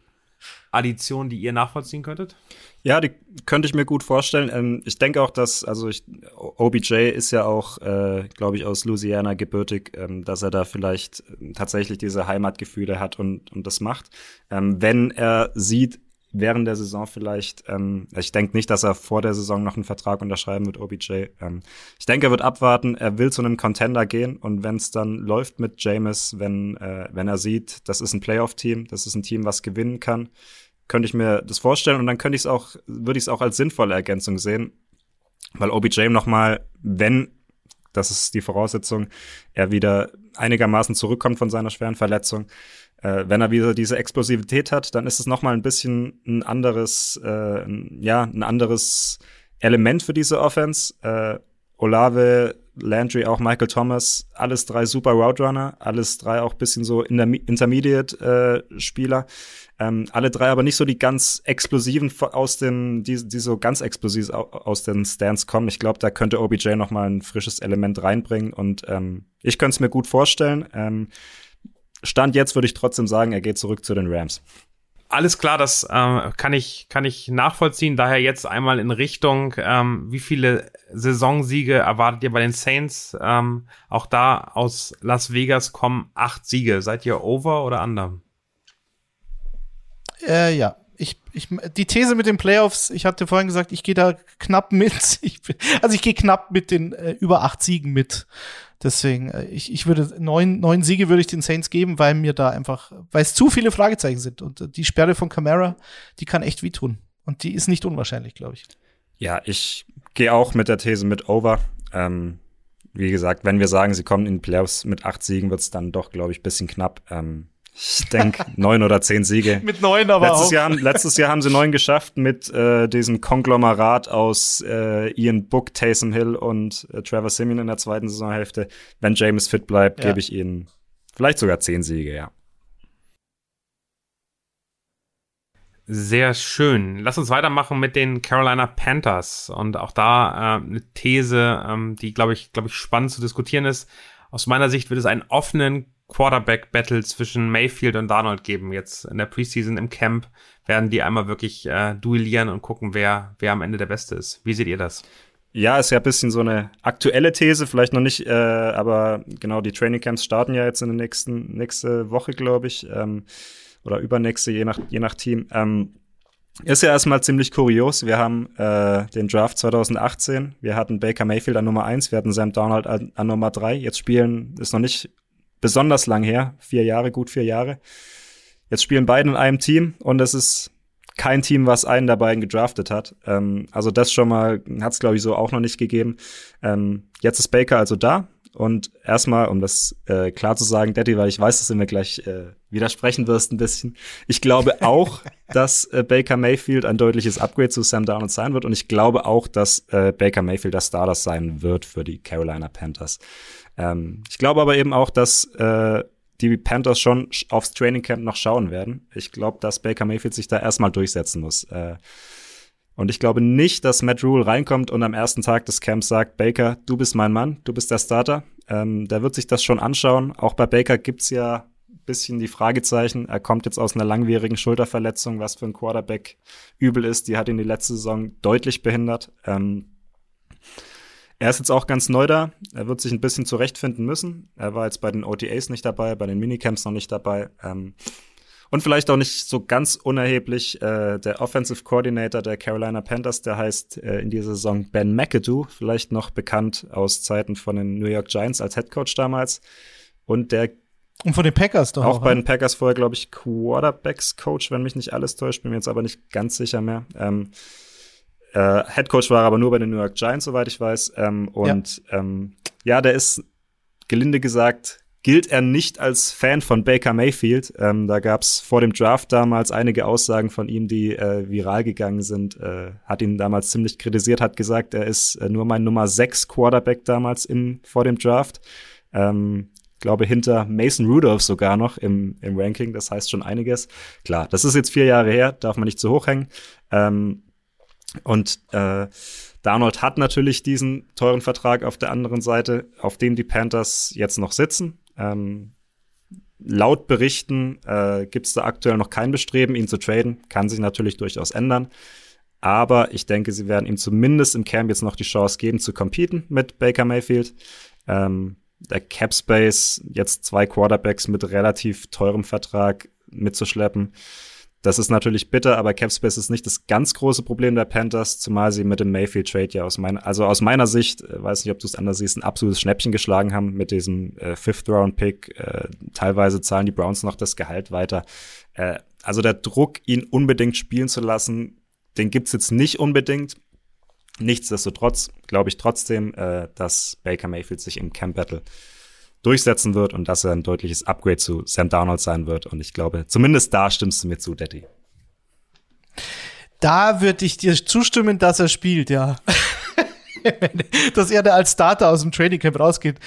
Addition, die ihr nachvollziehen könntet? Ja, die könnte ich mir gut vorstellen. Ähm, ich denke auch, dass, also ich, OBJ ist ja auch, äh, glaube ich, aus Louisiana gebürtig, ähm, dass er da vielleicht äh, tatsächlich diese Heimatgefühle hat und, und das macht. Ähm, wenn er sieht, während der Saison vielleicht. Ähm, ich denke nicht, dass er vor der Saison noch einen Vertrag unterschreiben wird, OBJ. Ähm, ich denke, er wird abwarten. Er will zu einem Contender gehen und wenn es dann läuft mit Jameis, wenn, äh, wenn er sieht, das ist ein Playoff-Team, das ist ein Team, was gewinnen kann, könnte ich mir das vorstellen und dann könnte ich es auch, würde ich es auch als sinnvolle Ergänzung sehen, weil OBJ noch mal, wenn das ist die Voraussetzung, er wieder einigermaßen zurückkommt von seiner schweren Verletzung, äh, wenn er wieder diese Explosivität hat, dann ist es noch mal ein bisschen ein anderes, äh, ja, ein anderes Element für diese Offense. Äh, Olave, Landry, auch Michael Thomas, alles drei super Route Runner, alles drei auch bisschen so Intermediate-Spieler. Äh, ähm, alle drei aber nicht so die ganz explosiven aus den, die, die so ganz explosiv aus den Stands kommen. Ich glaube, da könnte OBJ noch mal ein frisches Element reinbringen und ähm, ich könnte es mir gut vorstellen. Ähm, Stand jetzt würde ich trotzdem sagen, er geht zurück zu den Rams. Alles klar, das äh, kann ich kann ich nachvollziehen. Daher jetzt einmal in Richtung, ähm, wie viele Saisonsiege erwartet ihr bei den Saints? Ähm, auch da aus Las Vegas kommen acht Siege. Seid ihr over oder under? Äh, ja, ich, ich, die These mit den Playoffs, ich hatte vorhin gesagt, ich gehe da knapp mit. Ich, also ich gehe knapp mit den äh, über acht Siegen mit. Deswegen, äh, ich, ich würde neun, neun Siege würde ich den Saints geben, weil mir da einfach, weil es zu viele Fragezeichen sind. Und äh, die Sperre von Camara, die kann echt wehtun. Und die ist nicht unwahrscheinlich, glaube ich. Ja, ich gehe auch mit der These mit over. Ähm, wie gesagt, wenn wir sagen, sie kommen in die Playoffs mit acht Siegen, wird es dann doch, glaube ich, bisschen knapp. Ähm, ich denke, neun oder zehn Siege. mit neun aber letztes auch. Jahr, letztes Jahr haben sie neun geschafft mit äh, diesem Konglomerat aus äh, Ian Book, Taysom Hill und äh, Trevor Simeon in der zweiten Saisonhälfte. Wenn James fit bleibt, ja. gebe ich ihnen vielleicht sogar zehn Siege, ja. Sehr schön. Lass uns weitermachen mit den Carolina Panthers. Und auch da äh, eine These, ähm, die, glaube ich, glaube ich, spannend zu diskutieren ist. Aus meiner Sicht wird es einen offenen Quarterback-Battle zwischen Mayfield und Darnold geben. Jetzt in der Preseason im Camp werden die einmal wirklich äh, duellieren und gucken, wer, wer am Ende der Beste ist. Wie seht ihr das? Ja, ist ja ein bisschen so eine aktuelle These, vielleicht noch nicht, äh, aber genau, die Training Camps starten ja jetzt in der nächsten nächste Woche, glaube ich, ähm, oder übernächste, je nach, je nach Team. Ähm, ist ja erstmal ziemlich kurios. Wir haben äh, den Draft 2018, wir hatten Baker Mayfield an Nummer 1, wir hatten Sam Donald an, an Nummer 3. Jetzt spielen, ist noch nicht besonders lang her, vier Jahre, gut vier Jahre. Jetzt spielen beide in einem Team und es ist kein Team, was einen der beiden gedraftet hat. Ähm, also das schon mal hat es, glaube ich, so auch noch nicht gegeben. Ähm, jetzt ist Baker also da. Und erstmal, um das äh, klar zu sagen, Daddy, weil ich weiß, dass du mir gleich äh, widersprechen wirst ein bisschen. Ich glaube auch, dass äh, Baker Mayfield ein deutliches Upgrade zu Sam Darnold sein wird. Und ich glaube auch, dass äh, Baker Mayfield der Starter sein wird für die Carolina Panthers. Ähm, ich glaube aber eben auch, dass äh, die Panthers schon aufs Training Camp noch schauen werden. Ich glaube, dass Baker Mayfield sich da erstmal durchsetzen muss. Äh, und ich glaube nicht, dass Matt Rule reinkommt und am ersten Tag des Camps sagt, Baker, du bist mein Mann, du bist der Starter. Ähm, der wird sich das schon anschauen. Auch bei Baker gibt's ja bisschen die Fragezeichen. Er kommt jetzt aus einer langwierigen Schulterverletzung, was für ein Quarterback übel ist. Die hat ihn die letzte Saison deutlich behindert. Ähm, er ist jetzt auch ganz neu da. Er wird sich ein bisschen zurechtfinden müssen. Er war jetzt bei den OTAs nicht dabei, bei den Minicamps noch nicht dabei. Ähm, und vielleicht auch nicht so ganz unerheblich, äh, der Offensive Coordinator der Carolina Panthers, der heißt äh, in dieser Saison Ben McAdoo, vielleicht noch bekannt aus Zeiten von den New York Giants als Head Coach damals. Und der und von den Packers doch auch. Auch bei den Packers vorher, glaube ich, Quarterbacks Coach, wenn mich nicht alles täuscht, bin mir jetzt aber nicht ganz sicher mehr. Ähm, äh, Head Coach war aber nur bei den New York Giants, soweit ich weiß. Ähm, und ja. Ähm, ja, der ist gelinde gesagt gilt er nicht als Fan von Baker Mayfield. Ähm, da gab es vor dem Draft damals einige Aussagen von ihm, die äh, viral gegangen sind. Äh, hat ihn damals ziemlich kritisiert, hat gesagt, er ist äh, nur mein Nummer 6 Quarterback damals im, vor dem Draft. Ähm, glaube hinter Mason Rudolph sogar noch im, im Ranking. Das heißt schon einiges. Klar, das ist jetzt vier Jahre her, darf man nicht zu hoch hängen. Ähm, und äh, Darnold hat natürlich diesen teuren Vertrag auf der anderen Seite, auf dem die Panthers jetzt noch sitzen. Ähm, laut Berichten äh, gibt es da aktuell noch kein Bestreben, ihn zu traden. Kann sich natürlich durchaus ändern. Aber ich denke, sie werden ihm zumindest im Camp jetzt noch die Chance geben, zu competen mit Baker Mayfield. Ähm, der Cap Space, jetzt zwei Quarterbacks mit relativ teurem Vertrag mitzuschleppen. Das ist natürlich bitter, aber Capspace ist nicht das ganz große Problem der Panthers, zumal sie mit dem Mayfield Trade ja aus meiner, also aus meiner Sicht, äh, weiß nicht, ob du es anders siehst, ein absolutes Schnäppchen geschlagen haben mit diesem äh, Fifth Round Pick. Äh, teilweise zahlen die Browns noch das Gehalt weiter. Äh, also der Druck, ihn unbedingt spielen zu lassen, den gibt's jetzt nicht unbedingt. Nichtsdestotrotz glaube ich trotzdem, äh, dass Baker Mayfield sich im Camp Battle durchsetzen wird und dass er ein deutliches Upgrade zu Sam Darnold sein wird. Und ich glaube, zumindest da stimmst du mir zu, Daddy. Da würde ich dir zustimmen, dass er spielt, ja. dass er da als Starter aus dem Training Camp rausgeht.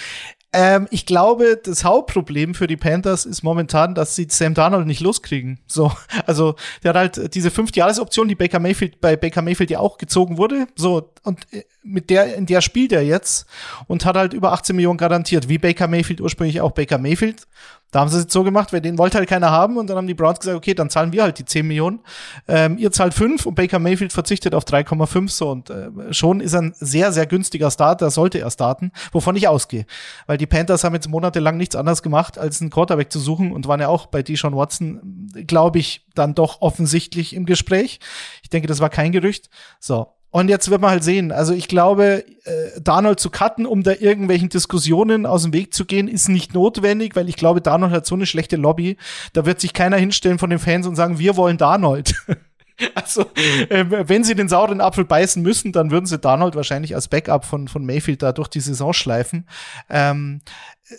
Ähm, ich glaube, das Hauptproblem für die Panthers ist momentan, dass sie Sam Darnold nicht loskriegen. So, also der hat halt diese Fünf-Jahres-Option, die Baker Mayfield bei Baker Mayfield ja auch gezogen wurde. So und äh, mit der in der spielt er jetzt und hat halt über 18 Millionen garantiert, wie Baker Mayfield ursprünglich auch Baker Mayfield. Da haben sie es jetzt so gemacht, weil den wollte halt keiner haben und dann haben die Browns gesagt, okay, dann zahlen wir halt die 10 Millionen. Ähm, ihr zahlt 5 und Baker Mayfield verzichtet auf 3,5 so und äh, schon ist ein sehr, sehr günstiger Starter, sollte er starten, wovon ich ausgehe. Weil die Panthers haben jetzt monatelang nichts anderes gemacht, als einen Quarterback zu suchen und waren ja auch bei Deshaun Watson, glaube ich, dann doch offensichtlich im Gespräch. Ich denke, das war kein Gerücht. So, und jetzt wird man halt sehen. Also ich glaube, äh, Darnold zu cutten, um da irgendwelchen Diskussionen aus dem Weg zu gehen, ist nicht notwendig, weil ich glaube, Darnold hat so eine schlechte Lobby. Da wird sich keiner hinstellen von den Fans und sagen, wir wollen Darnold. also, äh, wenn sie den sauren Apfel beißen müssen, dann würden sie Darnold wahrscheinlich als Backup von, von Mayfield da durch die Saison schleifen. Ähm, äh,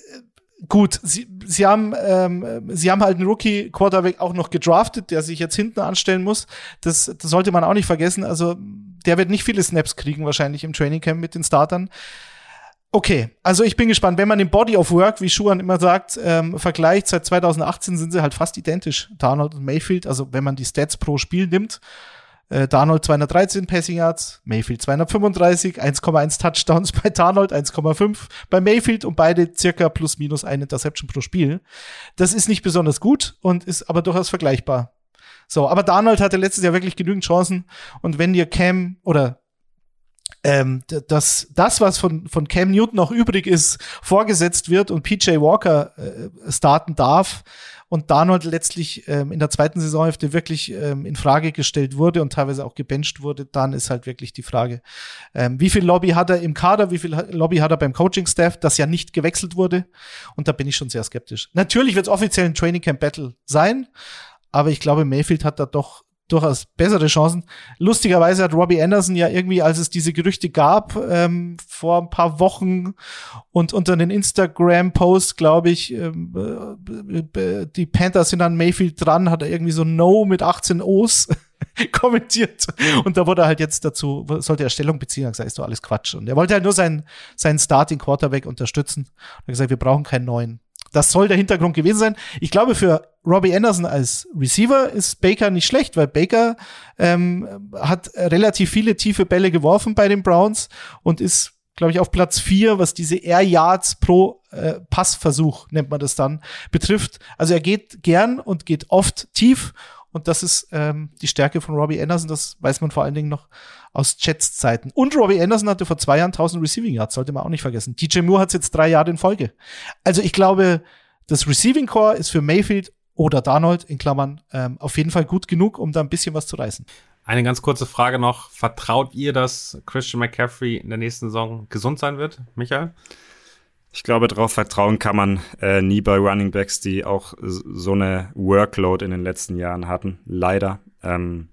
gut, sie, sie haben ähm, sie haben halt einen Rookie Quarterback auch noch gedraftet, der sich jetzt hinten anstellen muss. Das, das sollte man auch nicht vergessen. Also der wird nicht viele Snaps kriegen wahrscheinlich im Training Camp mit den Startern. Okay, also ich bin gespannt. Wenn man den Body of Work, wie Schuhan immer sagt, ähm, vergleicht, seit 2018 sind sie halt fast identisch, Darnold und Mayfield. Also wenn man die Stats pro Spiel nimmt, äh, Darnold 213 Passing Yards, Mayfield 235, 1,1 Touchdowns bei Darnold, 1,5 bei Mayfield und beide circa plus minus eine Interception pro Spiel. Das ist nicht besonders gut und ist aber durchaus vergleichbar. So, aber Darnold hatte letztes Jahr wirklich genügend Chancen und wenn dir Cam oder ähm, dass das, was von, von Cam Newton noch übrig ist, vorgesetzt wird und PJ Walker äh, starten darf und Darnold letztlich ähm, in der zweiten Saisonhälfte wirklich ähm, in Frage gestellt wurde und teilweise auch gebencht wurde, dann ist halt wirklich die Frage, ähm, wie viel Lobby hat er im Kader, wie viel Lobby hat er beim Coaching-Staff, das ja nicht gewechselt wurde und da bin ich schon sehr skeptisch. Natürlich wird es offiziell ein Training Camp Battle sein, aber ich glaube, Mayfield hat da doch durchaus bessere Chancen. Lustigerweise hat Robbie Anderson ja irgendwie, als es diese Gerüchte gab, ähm, vor ein paar Wochen und unter den Instagram-Post, glaube ich, ähm, äh, die Panthers sind an Mayfield dran, hat er irgendwie so No mit 18 O's kommentiert. Und da wurde er halt jetzt dazu, sollte er Stellung beziehen, hat gesagt, ist doch alles Quatsch. Und er wollte halt nur seinen, seinen Starting Quarterback unterstützen. Und hat gesagt, wir brauchen keinen neuen. Das soll der Hintergrund gewesen sein. Ich glaube, für Robbie Anderson als Receiver ist Baker nicht schlecht, weil Baker ähm, hat relativ viele tiefe Bälle geworfen bei den Browns und ist, glaube ich, auf Platz vier, was diese Air Yards pro äh, Passversuch, nennt man das dann, betrifft. Also er geht gern und geht oft tief und das ist ähm, die Stärke von Robbie Anderson. Das weiß man vor allen Dingen noch aus Jets Zeiten. Und Robbie Anderson hatte vor zwei Jahren 1000 Receiving Yards, sollte man auch nicht vergessen. DJ Moore hat es jetzt drei Jahre in Folge. Also ich glaube, das Receiving Core ist für Mayfield oder Darnold in Klammern ähm, auf jeden Fall gut genug, um da ein bisschen was zu reißen. Eine ganz kurze Frage noch. Vertraut ihr, dass Christian McCaffrey in der nächsten Saison gesund sein wird, Michael? Ich glaube, darauf vertrauen kann man äh, nie bei Running Backs, die auch so eine Workload in den letzten Jahren hatten. Leider. Ähm,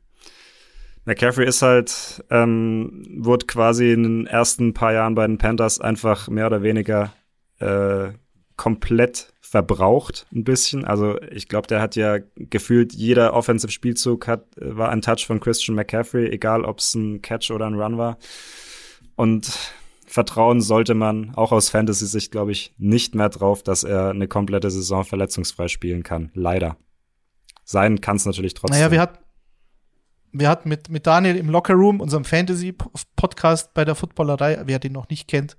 McCaffrey ist halt, ähm, wurde quasi in den ersten paar Jahren bei den Panthers einfach mehr oder weniger äh, komplett verbraucht ein bisschen. Also ich glaube, der hat ja gefühlt jeder Offensive-Spielzug hat war ein Touch von Christian McCaffrey, egal ob es ein Catch oder ein Run war. Und vertrauen sollte man auch aus Fantasy-Sicht, glaube ich, nicht mehr drauf, dass er eine komplette Saison verletzungsfrei spielen kann. Leider. Sein kann es natürlich trotzdem. Naja, wir hatten wir hatten mit, mit Daniel im Locker Room, unserem Fantasy-Podcast bei der Footballerei, wer den noch nicht kennt,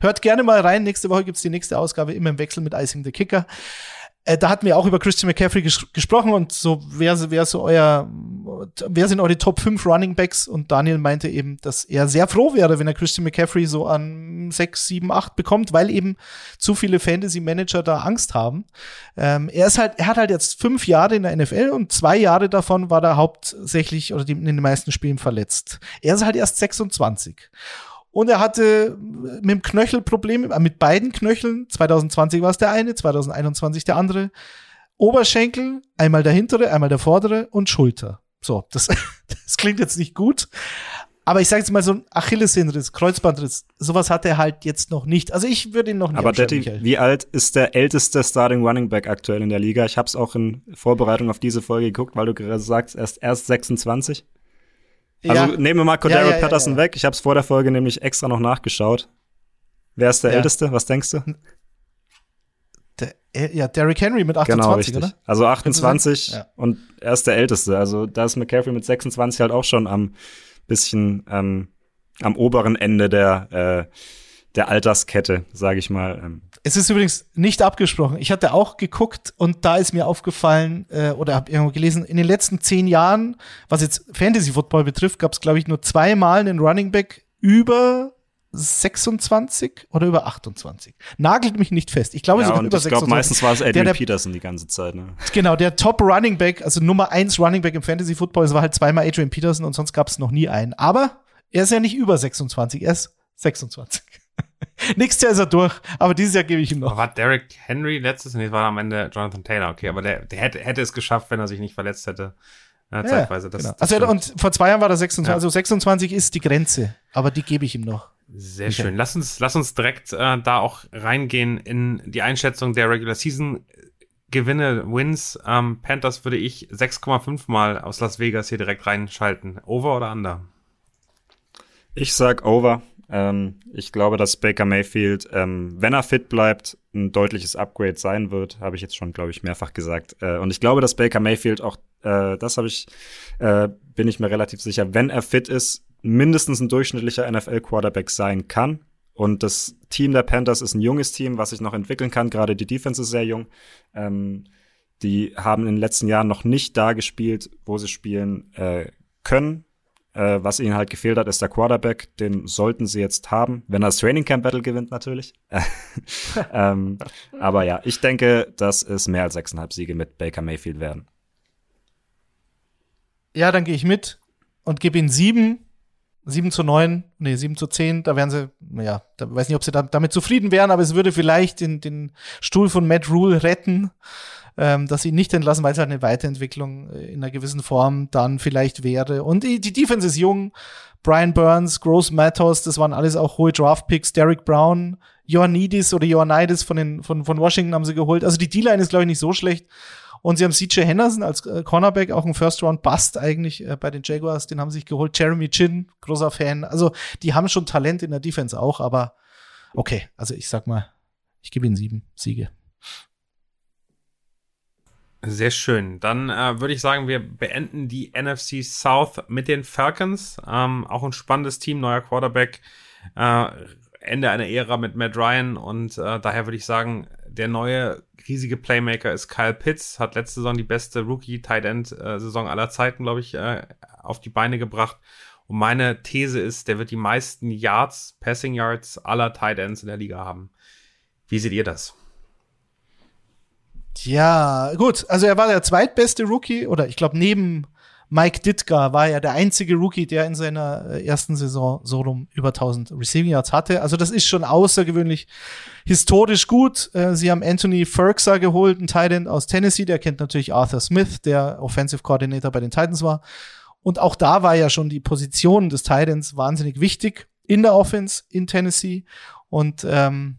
hört gerne mal rein. Nächste Woche gibt's die nächste Ausgabe immer im Wechsel mit Icing the Kicker. Äh, da hatten wir auch über Christian McCaffrey ges gesprochen und so, wer, wer so euer, wer sind eure Top 5 Running Backs? Und Daniel meinte eben, dass er sehr froh wäre, wenn er Christian McCaffrey so an 6, 7, 8 bekommt, weil eben zu viele Fantasy-Manager da Angst haben. Ähm, er ist halt, er hat halt jetzt fünf Jahre in der NFL und zwei Jahre davon war er hauptsächlich oder in den meisten Spielen verletzt. Er ist halt erst 26. Und er hatte mit dem Knöchel Probleme, äh, mit beiden Knöcheln. 2020 war es der eine, 2021 der andere. Oberschenkel, einmal der hintere, einmal der vordere und Schulter. So, das, das klingt jetzt nicht gut. Aber ich sage jetzt mal so ein Achillessehnenriss, Kreuzbandriss, sowas hat er halt jetzt noch nicht. Also ich würde ihn noch nicht Aber Detti, wie alt ist der älteste Starting Running Back aktuell in der Liga? Ich habe es auch in Vorbereitung auf diese Folge geguckt, weil du gerade sagst, erst erst 26. Also ja. nehmen wir mal Cordero ja, ja, Patterson weg. Ich habe es vor der Folge nämlich extra noch nachgeschaut. Wer ist der Älteste? Was denkst du? Der, äh, ja, Derrick Henry mit 28, genau, richtig. oder? Also 28 und er ist der Älteste. Also da ist McCaffrey mit 26 halt auch schon am bisschen ähm, am oberen Ende der, äh, der Alterskette, sage ich mal. Ähm. Es ist übrigens nicht abgesprochen. Ich hatte auch geguckt und da ist mir aufgefallen äh, oder habe irgendwo gelesen, in den letzten zehn Jahren, was jetzt Fantasy Football betrifft, gab es, glaube ich, nur zweimal einen Running Back über 26 oder über 28. Nagelt mich nicht fest. Ich glaube ja, sogar über ich 26. Ich glaube, meistens war es Adrian der, Peterson die ganze Zeit. Ne? Genau, der Top Running Back, also Nummer eins Running Back im Fantasy Football, es war halt zweimal Adrian Peterson und sonst gab es noch nie einen. Aber er ist ja nicht über 26, er ist 26. Nächstes Jahr ist er durch, aber dieses Jahr gebe ich ihm noch. War Derek Henry letztes? Nee, war am Ende Jonathan Taylor, okay, aber der, der hätte, hätte es geschafft, wenn er sich nicht verletzt hätte. Ja, zeitweise. Das, genau. das also, und vor zwei Jahren war er 26, ja. also 26 ist die Grenze, aber die gebe ich ihm noch. Sehr okay. schön. Lass uns, lass uns direkt äh, da auch reingehen in die Einschätzung der Regular Season Gewinne, Wins. Ähm, Panthers würde ich 6,5 mal aus Las Vegas hier direkt reinschalten. Over oder under? Ich sag over. Ähm, ich glaube, dass Baker Mayfield, ähm, wenn er fit bleibt, ein deutliches Upgrade sein wird. Habe ich jetzt schon, glaube ich, mehrfach gesagt. Äh, und ich glaube, dass Baker Mayfield auch, äh, das habe ich, äh, bin ich mir relativ sicher, wenn er fit ist, mindestens ein durchschnittlicher NFL-Quarterback sein kann. Und das Team der Panthers ist ein junges Team, was sich noch entwickeln kann. Gerade die Defense ist sehr jung. Ähm, die haben in den letzten Jahren noch nicht da gespielt, wo sie spielen äh, können. Äh, was ihnen halt gefehlt hat, ist der Quarterback. Den sollten sie jetzt haben, wenn er das Training Camp Battle gewinnt natürlich. ähm, aber ja, ich denke, dass es mehr als sechseinhalb Siege mit Baker Mayfield werden. Ja, dann gehe ich mit und gebe ihnen sieben. 7 zu 9, nee, 7 zu 10, da wären sie, naja, da weiß nicht, ob sie da, damit zufrieden wären, aber es würde vielleicht den, den Stuhl von Matt Rule retten ähm, dass sie ihn nicht entlassen, weil es halt eine Weiterentwicklung äh, in einer gewissen Form dann vielleicht wäre. Und die, die Defense ist jung. Brian Burns, Gross Matos, das waren alles auch hohe Draft-Picks. Derek Brown, Ioannidis oder Ioannidis von, den, von, von Washington haben sie geholt. Also die D-Line ist, glaube ich, nicht so schlecht. Und sie haben CJ Henderson als äh, Cornerback, auch ein First-Round-Bust eigentlich äh, bei den Jaguars, den haben sie sich geholt. Jeremy Chin, großer Fan. Also die haben schon Talent in der Defense auch, aber okay, also ich sag mal, ich gebe ihnen sieben Siege. Sehr schön. Dann äh, würde ich sagen, wir beenden die NFC South mit den Falcons. Ähm, auch ein spannendes Team, neuer Quarterback. Äh, Ende einer Ära mit Matt Ryan und äh, daher würde ich sagen, der neue riesige Playmaker ist Kyle Pitts, hat letzte Saison die beste Rookie-Tight End-Saison aller Zeiten, glaube ich, äh, auf die Beine gebracht. Und meine These ist, der wird die meisten Yards, Passing Yards aller Tight Ends in der Liga haben. Wie seht ihr das? Ja, gut. Also er war der zweitbeste Rookie oder ich glaube neben Mike Ditka war er der einzige Rookie, der in seiner äh, ersten Saison so rum über 1000 Receiving Yards hatte. Also das ist schon außergewöhnlich historisch gut. Äh, sie haben Anthony Ferguson geholt, ein Titan aus Tennessee. Der kennt natürlich Arthur Smith, der Offensive Coordinator bei den Titans war. Und auch da war ja schon die Position des Titans wahnsinnig wichtig in der Offense in Tennessee. Und ähm,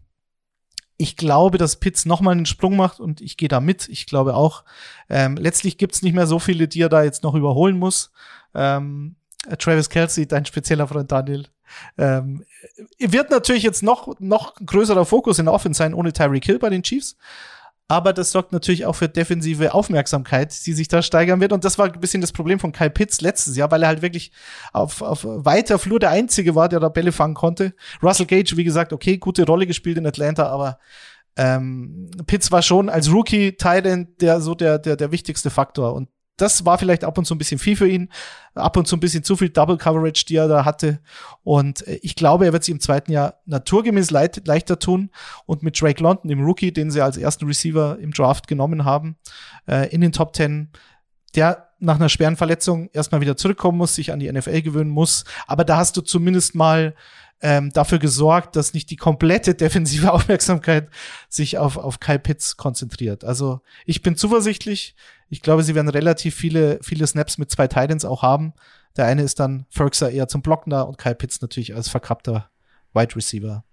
ich glaube, dass Pitts nochmal einen Sprung macht und ich gehe da mit. Ich glaube auch, ähm, letztlich gibt's nicht mehr so viele, die er da jetzt noch überholen muss. Ähm, Travis Kelsey, dein spezieller Freund Daniel, Ähm, wird natürlich jetzt noch, noch größerer Fokus in der Offense sein ohne Tyreek Hill bei den Chiefs. Aber das sorgt natürlich auch für defensive Aufmerksamkeit, die sich da steigern wird. Und das war ein bisschen das Problem von Kyle Pitts letztes Jahr, weil er halt wirklich auf, auf weiter Flur der Einzige war, der da Bälle fangen konnte. Russell Gage, wie gesagt, okay, gute Rolle gespielt in Atlanta, aber ähm, Pitts war schon als Rookie Titan der so der der der wichtigste Faktor und das war vielleicht ab und zu ein bisschen viel für ihn, ab und zu ein bisschen zu viel Double Coverage, die er da hatte. Und äh, ich glaube, er wird sich im zweiten Jahr naturgemäß leit, leichter tun. Und mit Drake London, dem Rookie, den sie als ersten Receiver im Draft genommen haben, äh, in den Top Ten, der nach einer schweren Verletzung erstmal wieder zurückkommen muss, sich an die NFL gewöhnen muss. Aber da hast du zumindest mal ähm, dafür gesorgt, dass nicht die komplette defensive Aufmerksamkeit sich auf, auf Kyle Pitts konzentriert. Also ich bin zuversichtlich. Ich glaube, sie werden relativ viele, viele Snaps mit zwei Titans auch haben. Der eine ist dann Ferguson eher zum Blockner und Kyle Pitts natürlich als verkappter Wide Receiver.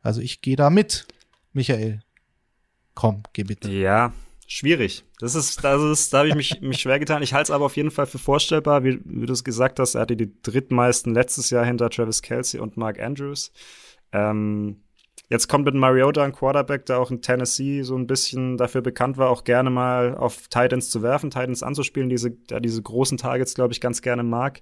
Also ich gehe da mit, Michael. Komm, geh mit. Ja, Schwierig. Das ist, das ist, da habe ich mich, mich schwer getan. Ich halte es aber auf jeden Fall für vorstellbar, wie, wie du es gesagt hast. Er hatte die drittmeisten letztes Jahr hinter Travis Kelsey und Mark Andrews. Ähm, jetzt kommt mit Mariota ein Quarterback, der auch in Tennessee so ein bisschen dafür bekannt war, auch gerne mal auf Titans zu werfen, Titans anzuspielen, diese, der diese großen Targets, glaube ich, ganz gerne mag.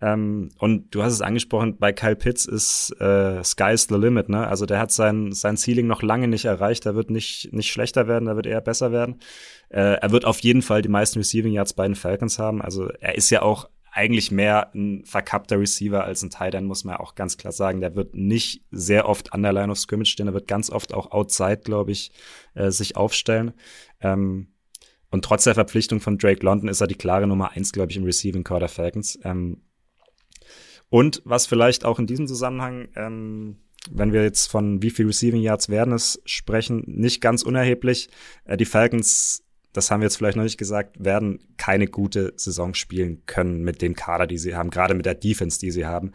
Ähm, und du hast es angesprochen, bei Kyle Pitts ist äh, Sky's the limit, ne? Also der hat sein, sein Ceiling noch lange nicht erreicht. Er wird nicht, nicht schlechter werden, er wird eher besser werden. Äh, er wird auf jeden Fall die meisten Receiving Yards bei den Falcons haben. Also er ist ja auch eigentlich mehr ein verkappter Receiver als ein Tight End, muss man ja auch ganz klar sagen. Der wird nicht sehr oft an der Line of Scrimmage stehen, er wird ganz oft auch outside, glaube ich, äh, sich aufstellen. Ähm, und trotz der Verpflichtung von Drake London ist er die klare Nummer eins, glaube ich, im Receiving Core der Falcons. Ähm, und was vielleicht auch in diesem Zusammenhang, ähm, wenn wir jetzt von wie viel Receiving Yards werden es sprechen, nicht ganz unerheblich. Äh, die Falcons, das haben wir jetzt vielleicht noch nicht gesagt, werden keine gute Saison spielen können mit dem Kader, die sie haben, gerade mit der Defense, die sie haben.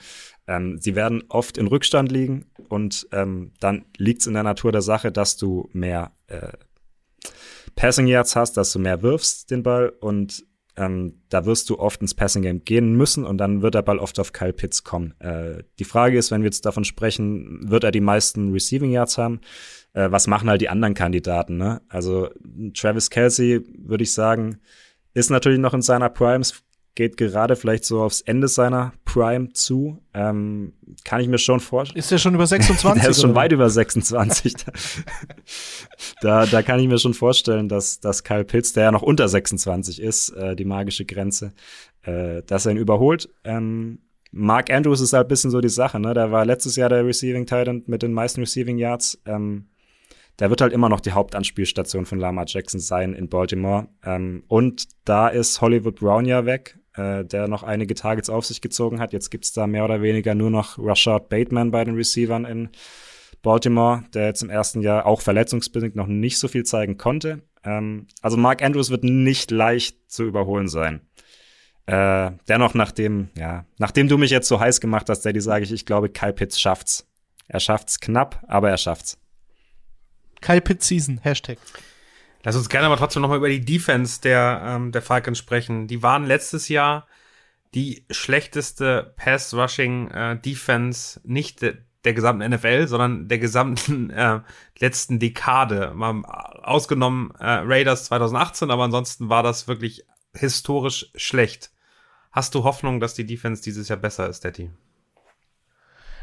Ähm, sie werden oft in Rückstand liegen und ähm, dann liegt es in der Natur der Sache, dass du mehr äh, Passing Yards hast, dass du mehr wirfst den Ball und ähm, da wirst du oft ins Passing Game gehen müssen und dann wird der Ball oft auf Kyle Pitts kommen. Äh, die Frage ist, wenn wir jetzt davon sprechen, wird er die meisten Receiving Yards haben? Äh, was machen halt die anderen Kandidaten? Ne? Also Travis Kelsey, würde ich sagen, ist natürlich noch in seiner Primes, geht gerade vielleicht so aufs Ende seiner Prime zu. Ähm, kann ich mir schon vorstellen. Ist er schon über 26? der ist schon oder? weit über 26. da, da kann ich mir schon vorstellen, dass, dass Kyle Pitts, der ja noch unter 26 ist, äh, die magische Grenze, äh, dass er ihn überholt. Ähm, Mark Andrews ist halt ein bisschen so die Sache, ne? Der war letztes Jahr der Receiving Titan mit den meisten Receiving Yards. Ähm, der wird halt immer noch die Hauptanspielstation von Lamar Jackson sein in Baltimore. Ähm, und da ist Hollywood Brown ja weg äh, der noch einige Targets auf sich gezogen hat. Jetzt gibt's da mehr oder weniger nur noch Rashad Bateman bei den Receivern in Baltimore, der jetzt im ersten Jahr auch verletzungsbedingt noch nicht so viel zeigen konnte. Ähm, also Mark Andrews wird nicht leicht zu überholen sein. Äh, dennoch, nachdem, ja, nachdem du mich jetzt so heiß gemacht hast, Daddy, sage ich, ich glaube, Kyle Pitts schafft's. Er schafft's knapp, aber er schafft's. Kyle Pitts Season, Hashtag. Lass uns gerne aber trotzdem nochmal über die Defense der, ähm, der Falcons sprechen. Die waren letztes Jahr die schlechteste Pass-Rushing-Defense, äh, nicht de der gesamten NFL, sondern der gesamten äh, letzten Dekade. Mal ausgenommen äh, Raiders 2018, aber ansonsten war das wirklich historisch schlecht. Hast du Hoffnung, dass die Defense dieses Jahr besser ist, Daddy?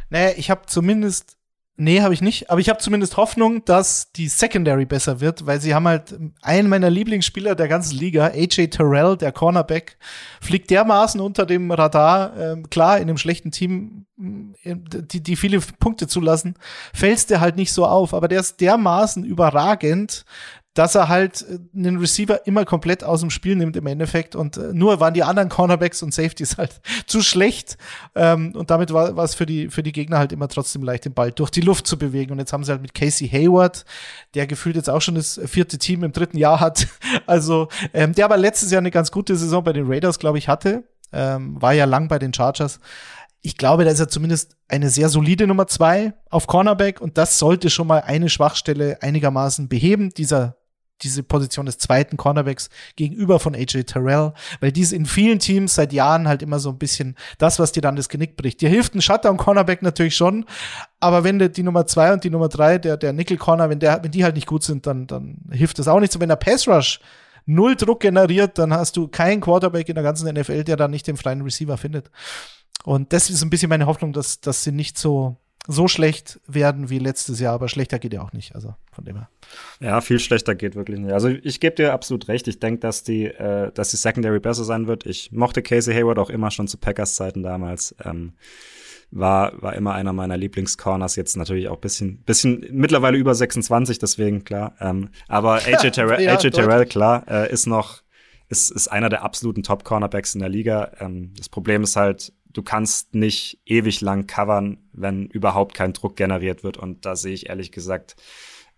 Naja, ich habe zumindest Nee, habe ich nicht. Aber ich habe zumindest Hoffnung, dass die Secondary besser wird, weil sie haben halt einen meiner Lieblingsspieler der ganzen Liga, AJ Terrell, der Cornerback, fliegt dermaßen unter dem Radar. Ähm, klar, in einem schlechten Team, äh, die, die viele Punkte zulassen, fällst der halt nicht so auf. Aber der ist dermaßen überragend, dass er halt äh, einen Receiver immer komplett aus dem Spiel nimmt im Endeffekt und äh, nur waren die anderen Cornerbacks und Safeties halt zu schlecht ähm, und damit war, war es für die für die Gegner halt immer trotzdem leicht den Ball durch die Luft zu bewegen. Und jetzt haben sie halt mit Casey Hayward, der gefühlt jetzt auch schon das vierte Team im dritten Jahr hat, also ähm, der aber letztes Jahr eine ganz gute Saison bei den Raiders glaube ich hatte, ähm, war ja lang bei den Chargers. Ich glaube, da ist er zumindest eine sehr solide Nummer zwei auf Cornerback und das sollte schon mal eine Schwachstelle einigermaßen beheben, dieser diese Position des zweiten Cornerbacks gegenüber von AJ Terrell, weil dies in vielen Teams seit Jahren halt immer so ein bisschen das, was dir dann das Genick bricht. Dir hilft ein Shutdown-Cornerback natürlich schon, aber wenn die Nummer zwei und die Nummer drei, der, der Nickel-Corner, wenn der, wenn die halt nicht gut sind, dann, dann hilft das auch nichts. Und wenn der Pass-Rush null Druck generiert, dann hast du keinen Quarterback in der ganzen NFL, der dann nicht den freien Receiver findet. Und das ist ein bisschen meine Hoffnung, dass, dass sie nicht so, so schlecht werden wie letztes Jahr, aber schlechter geht ja auch nicht. Also von dem her. Ja, viel schlechter geht wirklich nicht. Also ich gebe dir absolut recht. Ich denke, dass die, äh, dass die Secondary besser sein wird. Ich mochte Casey Hayward auch immer schon zu Packers Zeiten damals. Ähm, war, war immer einer meiner Lieblingscorners, jetzt natürlich auch bisschen, bisschen mittlerweile über 26, deswegen klar. Ähm, aber AJ, Terrell, ja, AJ Terrell, klar, äh, ist noch, ist, ist einer der absoluten Top-Cornerbacks in der Liga. Ähm, das Problem ist halt, du kannst nicht ewig lang covern, wenn überhaupt kein Druck generiert wird. Und da sehe ich ehrlich gesagt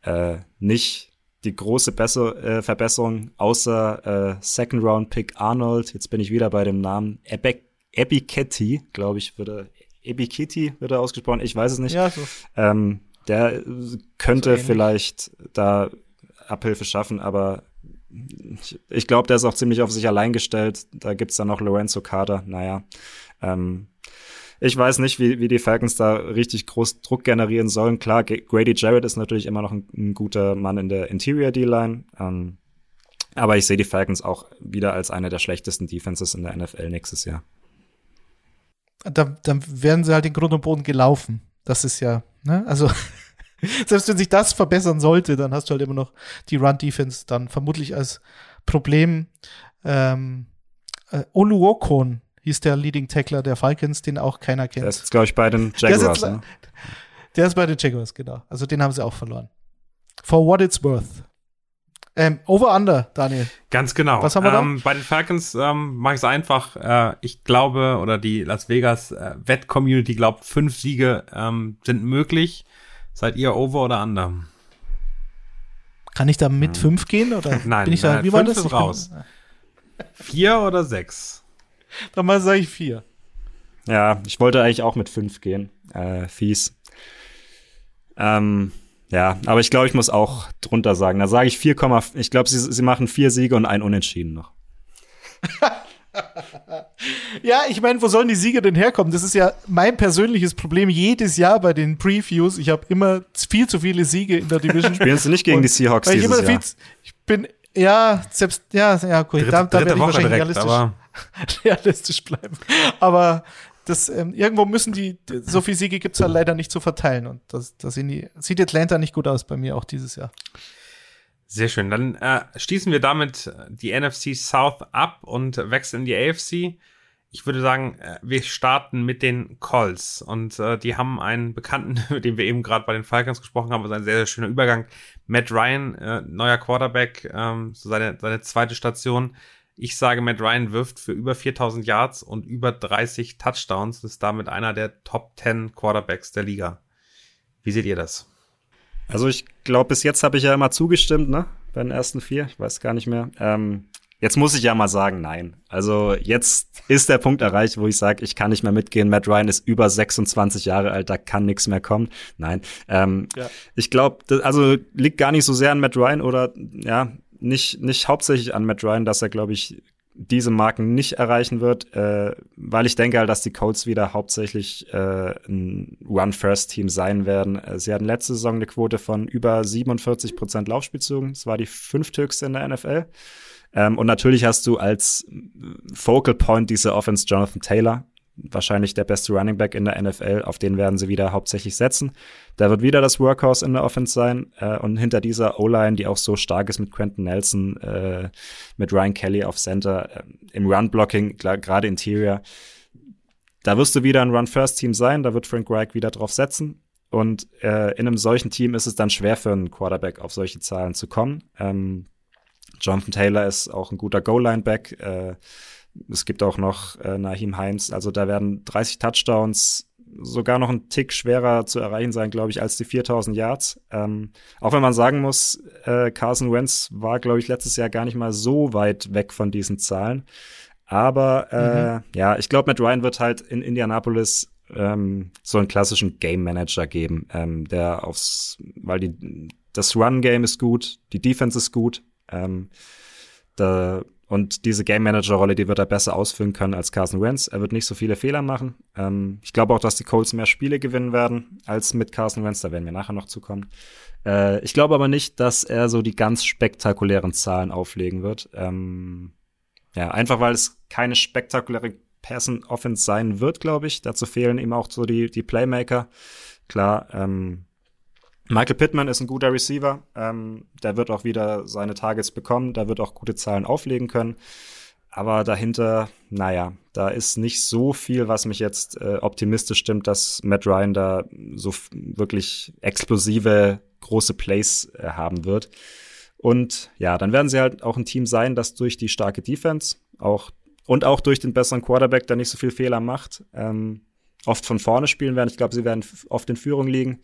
äh, nicht die große Besser äh, Verbesserung, außer äh, Second Round Pick Arnold. Jetzt bin ich wieder bei dem Namen Ebiketti, glaube ich, würde Ebikiti wird er ausgesprochen, ich weiß es nicht. Ja, so. ähm, der könnte so vielleicht da Abhilfe schaffen, aber ich, ich glaube, der ist auch ziemlich auf sich allein gestellt. Da gibt's dann noch Lorenzo Carter. Naja, ähm, ich weiß nicht, wie, wie die Falcons da richtig groß Druck generieren sollen. Klar, Grady Jarrett ist natürlich immer noch ein, ein guter Mann in der Interior D-Line. Ähm, aber ich sehe die Falcons auch wieder als eine der schlechtesten Defenses in der NFL nächstes Jahr. Da, dann werden sie halt in Grund und Boden gelaufen. Das ist ja, ne? Also, selbst wenn sich das verbessern sollte, dann hast du halt immer noch die Run-Defense dann vermutlich als Problem. Ähm, äh, Oluokon hieß der Leading Tackler der Falcons, den auch keiner kennt. Der ist, glaube ich, bei den Jaguars. Der ist, ne? der ist bei den Jaguars, genau. Also den haben sie auch verloren. For what it's worth. Ähm, over under, Daniel. Ganz genau. Was haben wir ähm, da? Bei den Falcons ähm, mache ich es einfach. Äh, ich glaube, oder die Las Vegas äh, Wett-Community glaubt, fünf Siege ähm, sind möglich. Seid ihr over oder under? Kann ich da mit hm. fünf gehen? Oder nein, bin ich da, nein, wie war das? Ist raus. vier oder sechs? Dann mal sage ich vier. Ja, ich wollte eigentlich auch mit fünf gehen. Äh, fies. Ähm, ja, aber ich glaube, ich muss auch drunter sagen. Da sage ich 4, ich glaube, sie, sie machen vier Siege und ein Unentschieden noch. ja, ich meine, wo sollen die Siege denn herkommen? Das ist ja mein persönliches Problem jedes Jahr bei den Previews. Ich habe immer viel zu viele Siege in der Division. Spielst du nicht gegen und die Seahawks dieses Jahr? Viel, ich bin, ja, selbst, ja, ja, gut, Dritte, da, da werde ich wahrscheinlich direkt, realistisch, realistisch bleiben. Aber das, ähm, irgendwo müssen die, so viele Siege gibt es halt leider nicht zu verteilen. Und das, das die, sieht Atlanta nicht gut aus bei mir auch dieses Jahr. Sehr schön. Dann äh, schließen wir damit die NFC South ab und wechseln in die AFC. Ich würde sagen, äh, wir starten mit den Colts und äh, die haben einen Bekannten, mit dem wir eben gerade bei den Falcons gesprochen haben, also ein sehr, sehr schöner Übergang. Matt Ryan, äh, neuer Quarterback, ähm, so seine, seine zweite Station. Ich sage, Matt Ryan wirft für über 4000 Yards und über 30 Touchdowns, ist damit einer der Top 10 Quarterbacks der Liga. Wie seht ihr das? Also ich glaube, bis jetzt habe ich ja immer zugestimmt, ne? Bei den ersten vier. Ich weiß gar nicht mehr. Ähm, jetzt muss ich ja mal sagen, nein. Also jetzt ist der Punkt erreicht, wo ich sage, ich kann nicht mehr mitgehen. Matt Ryan ist über 26 Jahre alt, da kann nichts mehr kommen. Nein. Ähm, ja. Ich glaube, also liegt gar nicht so sehr an Matt Ryan oder ja, nicht, nicht hauptsächlich an Matt Ryan, dass er, glaube ich, diese Marken nicht erreichen wird, äh, weil ich denke halt, dass die Colts wieder hauptsächlich äh, ein Run-First-Team sein werden. Äh, sie hatten letzte Saison eine Quote von über 47 Prozent Laufspielzügen. Das war die fünfthöchste in der NFL. Ähm, und natürlich hast du als Focal Point dieser Offense Jonathan Taylor, wahrscheinlich der beste Running Back in der NFL. Auf den werden sie wieder hauptsächlich setzen. Da wird wieder das Workhouse in der Offense sein. Äh, und hinter dieser O-Line, die auch so stark ist mit Quentin Nelson, äh, mit Ryan Kelly auf Center, äh, im Run-Blocking, gerade Interior, da wirst du wieder ein Run-First-Team sein. Da wird Frank Reich wieder drauf setzen. Und äh, in einem solchen Team ist es dann schwer für einen Quarterback auf solche Zahlen zu kommen. Ähm, Jonathan Taylor ist auch ein guter Goal-Line-Back. Es gibt auch noch äh, Nahim Heinz. Also da werden 30 Touchdowns sogar noch ein Tick schwerer zu erreichen sein, glaube ich, als die 4000 Yards. Ähm, auch wenn man sagen muss, äh, Carson Wentz war, glaube ich, letztes Jahr gar nicht mal so weit weg von diesen Zahlen. Aber äh, mhm. ja, ich glaube, Matt Ryan wird halt in Indianapolis ähm, so einen klassischen Game Manager geben, ähm, der aufs, weil die das Run Game ist gut, die Defense ist gut, Ähm, da, und diese Game Manager-Rolle, die wird er besser ausfüllen können als Carson Wentz. Er wird nicht so viele Fehler machen. Ähm, ich glaube auch, dass die Colts mehr Spiele gewinnen werden als mit Carson Wentz. Da werden wir nachher noch zukommen. Äh, ich glaube aber nicht, dass er so die ganz spektakulären Zahlen auflegen wird. Ähm, ja, einfach weil es keine spektakuläre Passen Offense sein wird, glaube ich. Dazu fehlen ihm auch so die, die Playmaker. Klar, ähm, Michael Pittman ist ein guter Receiver. Ähm, der wird auch wieder seine Targets bekommen. Der wird auch gute Zahlen auflegen können. Aber dahinter, naja, da ist nicht so viel, was mich jetzt äh, optimistisch stimmt, dass Matt Ryan da so wirklich explosive große Plays äh, haben wird. Und ja, dann werden sie halt auch ein Team sein, das durch die starke Defense auch und auch durch den besseren Quarterback, der nicht so viel Fehler macht, ähm, oft von vorne spielen werden. Ich glaube, sie werden oft in Führung liegen.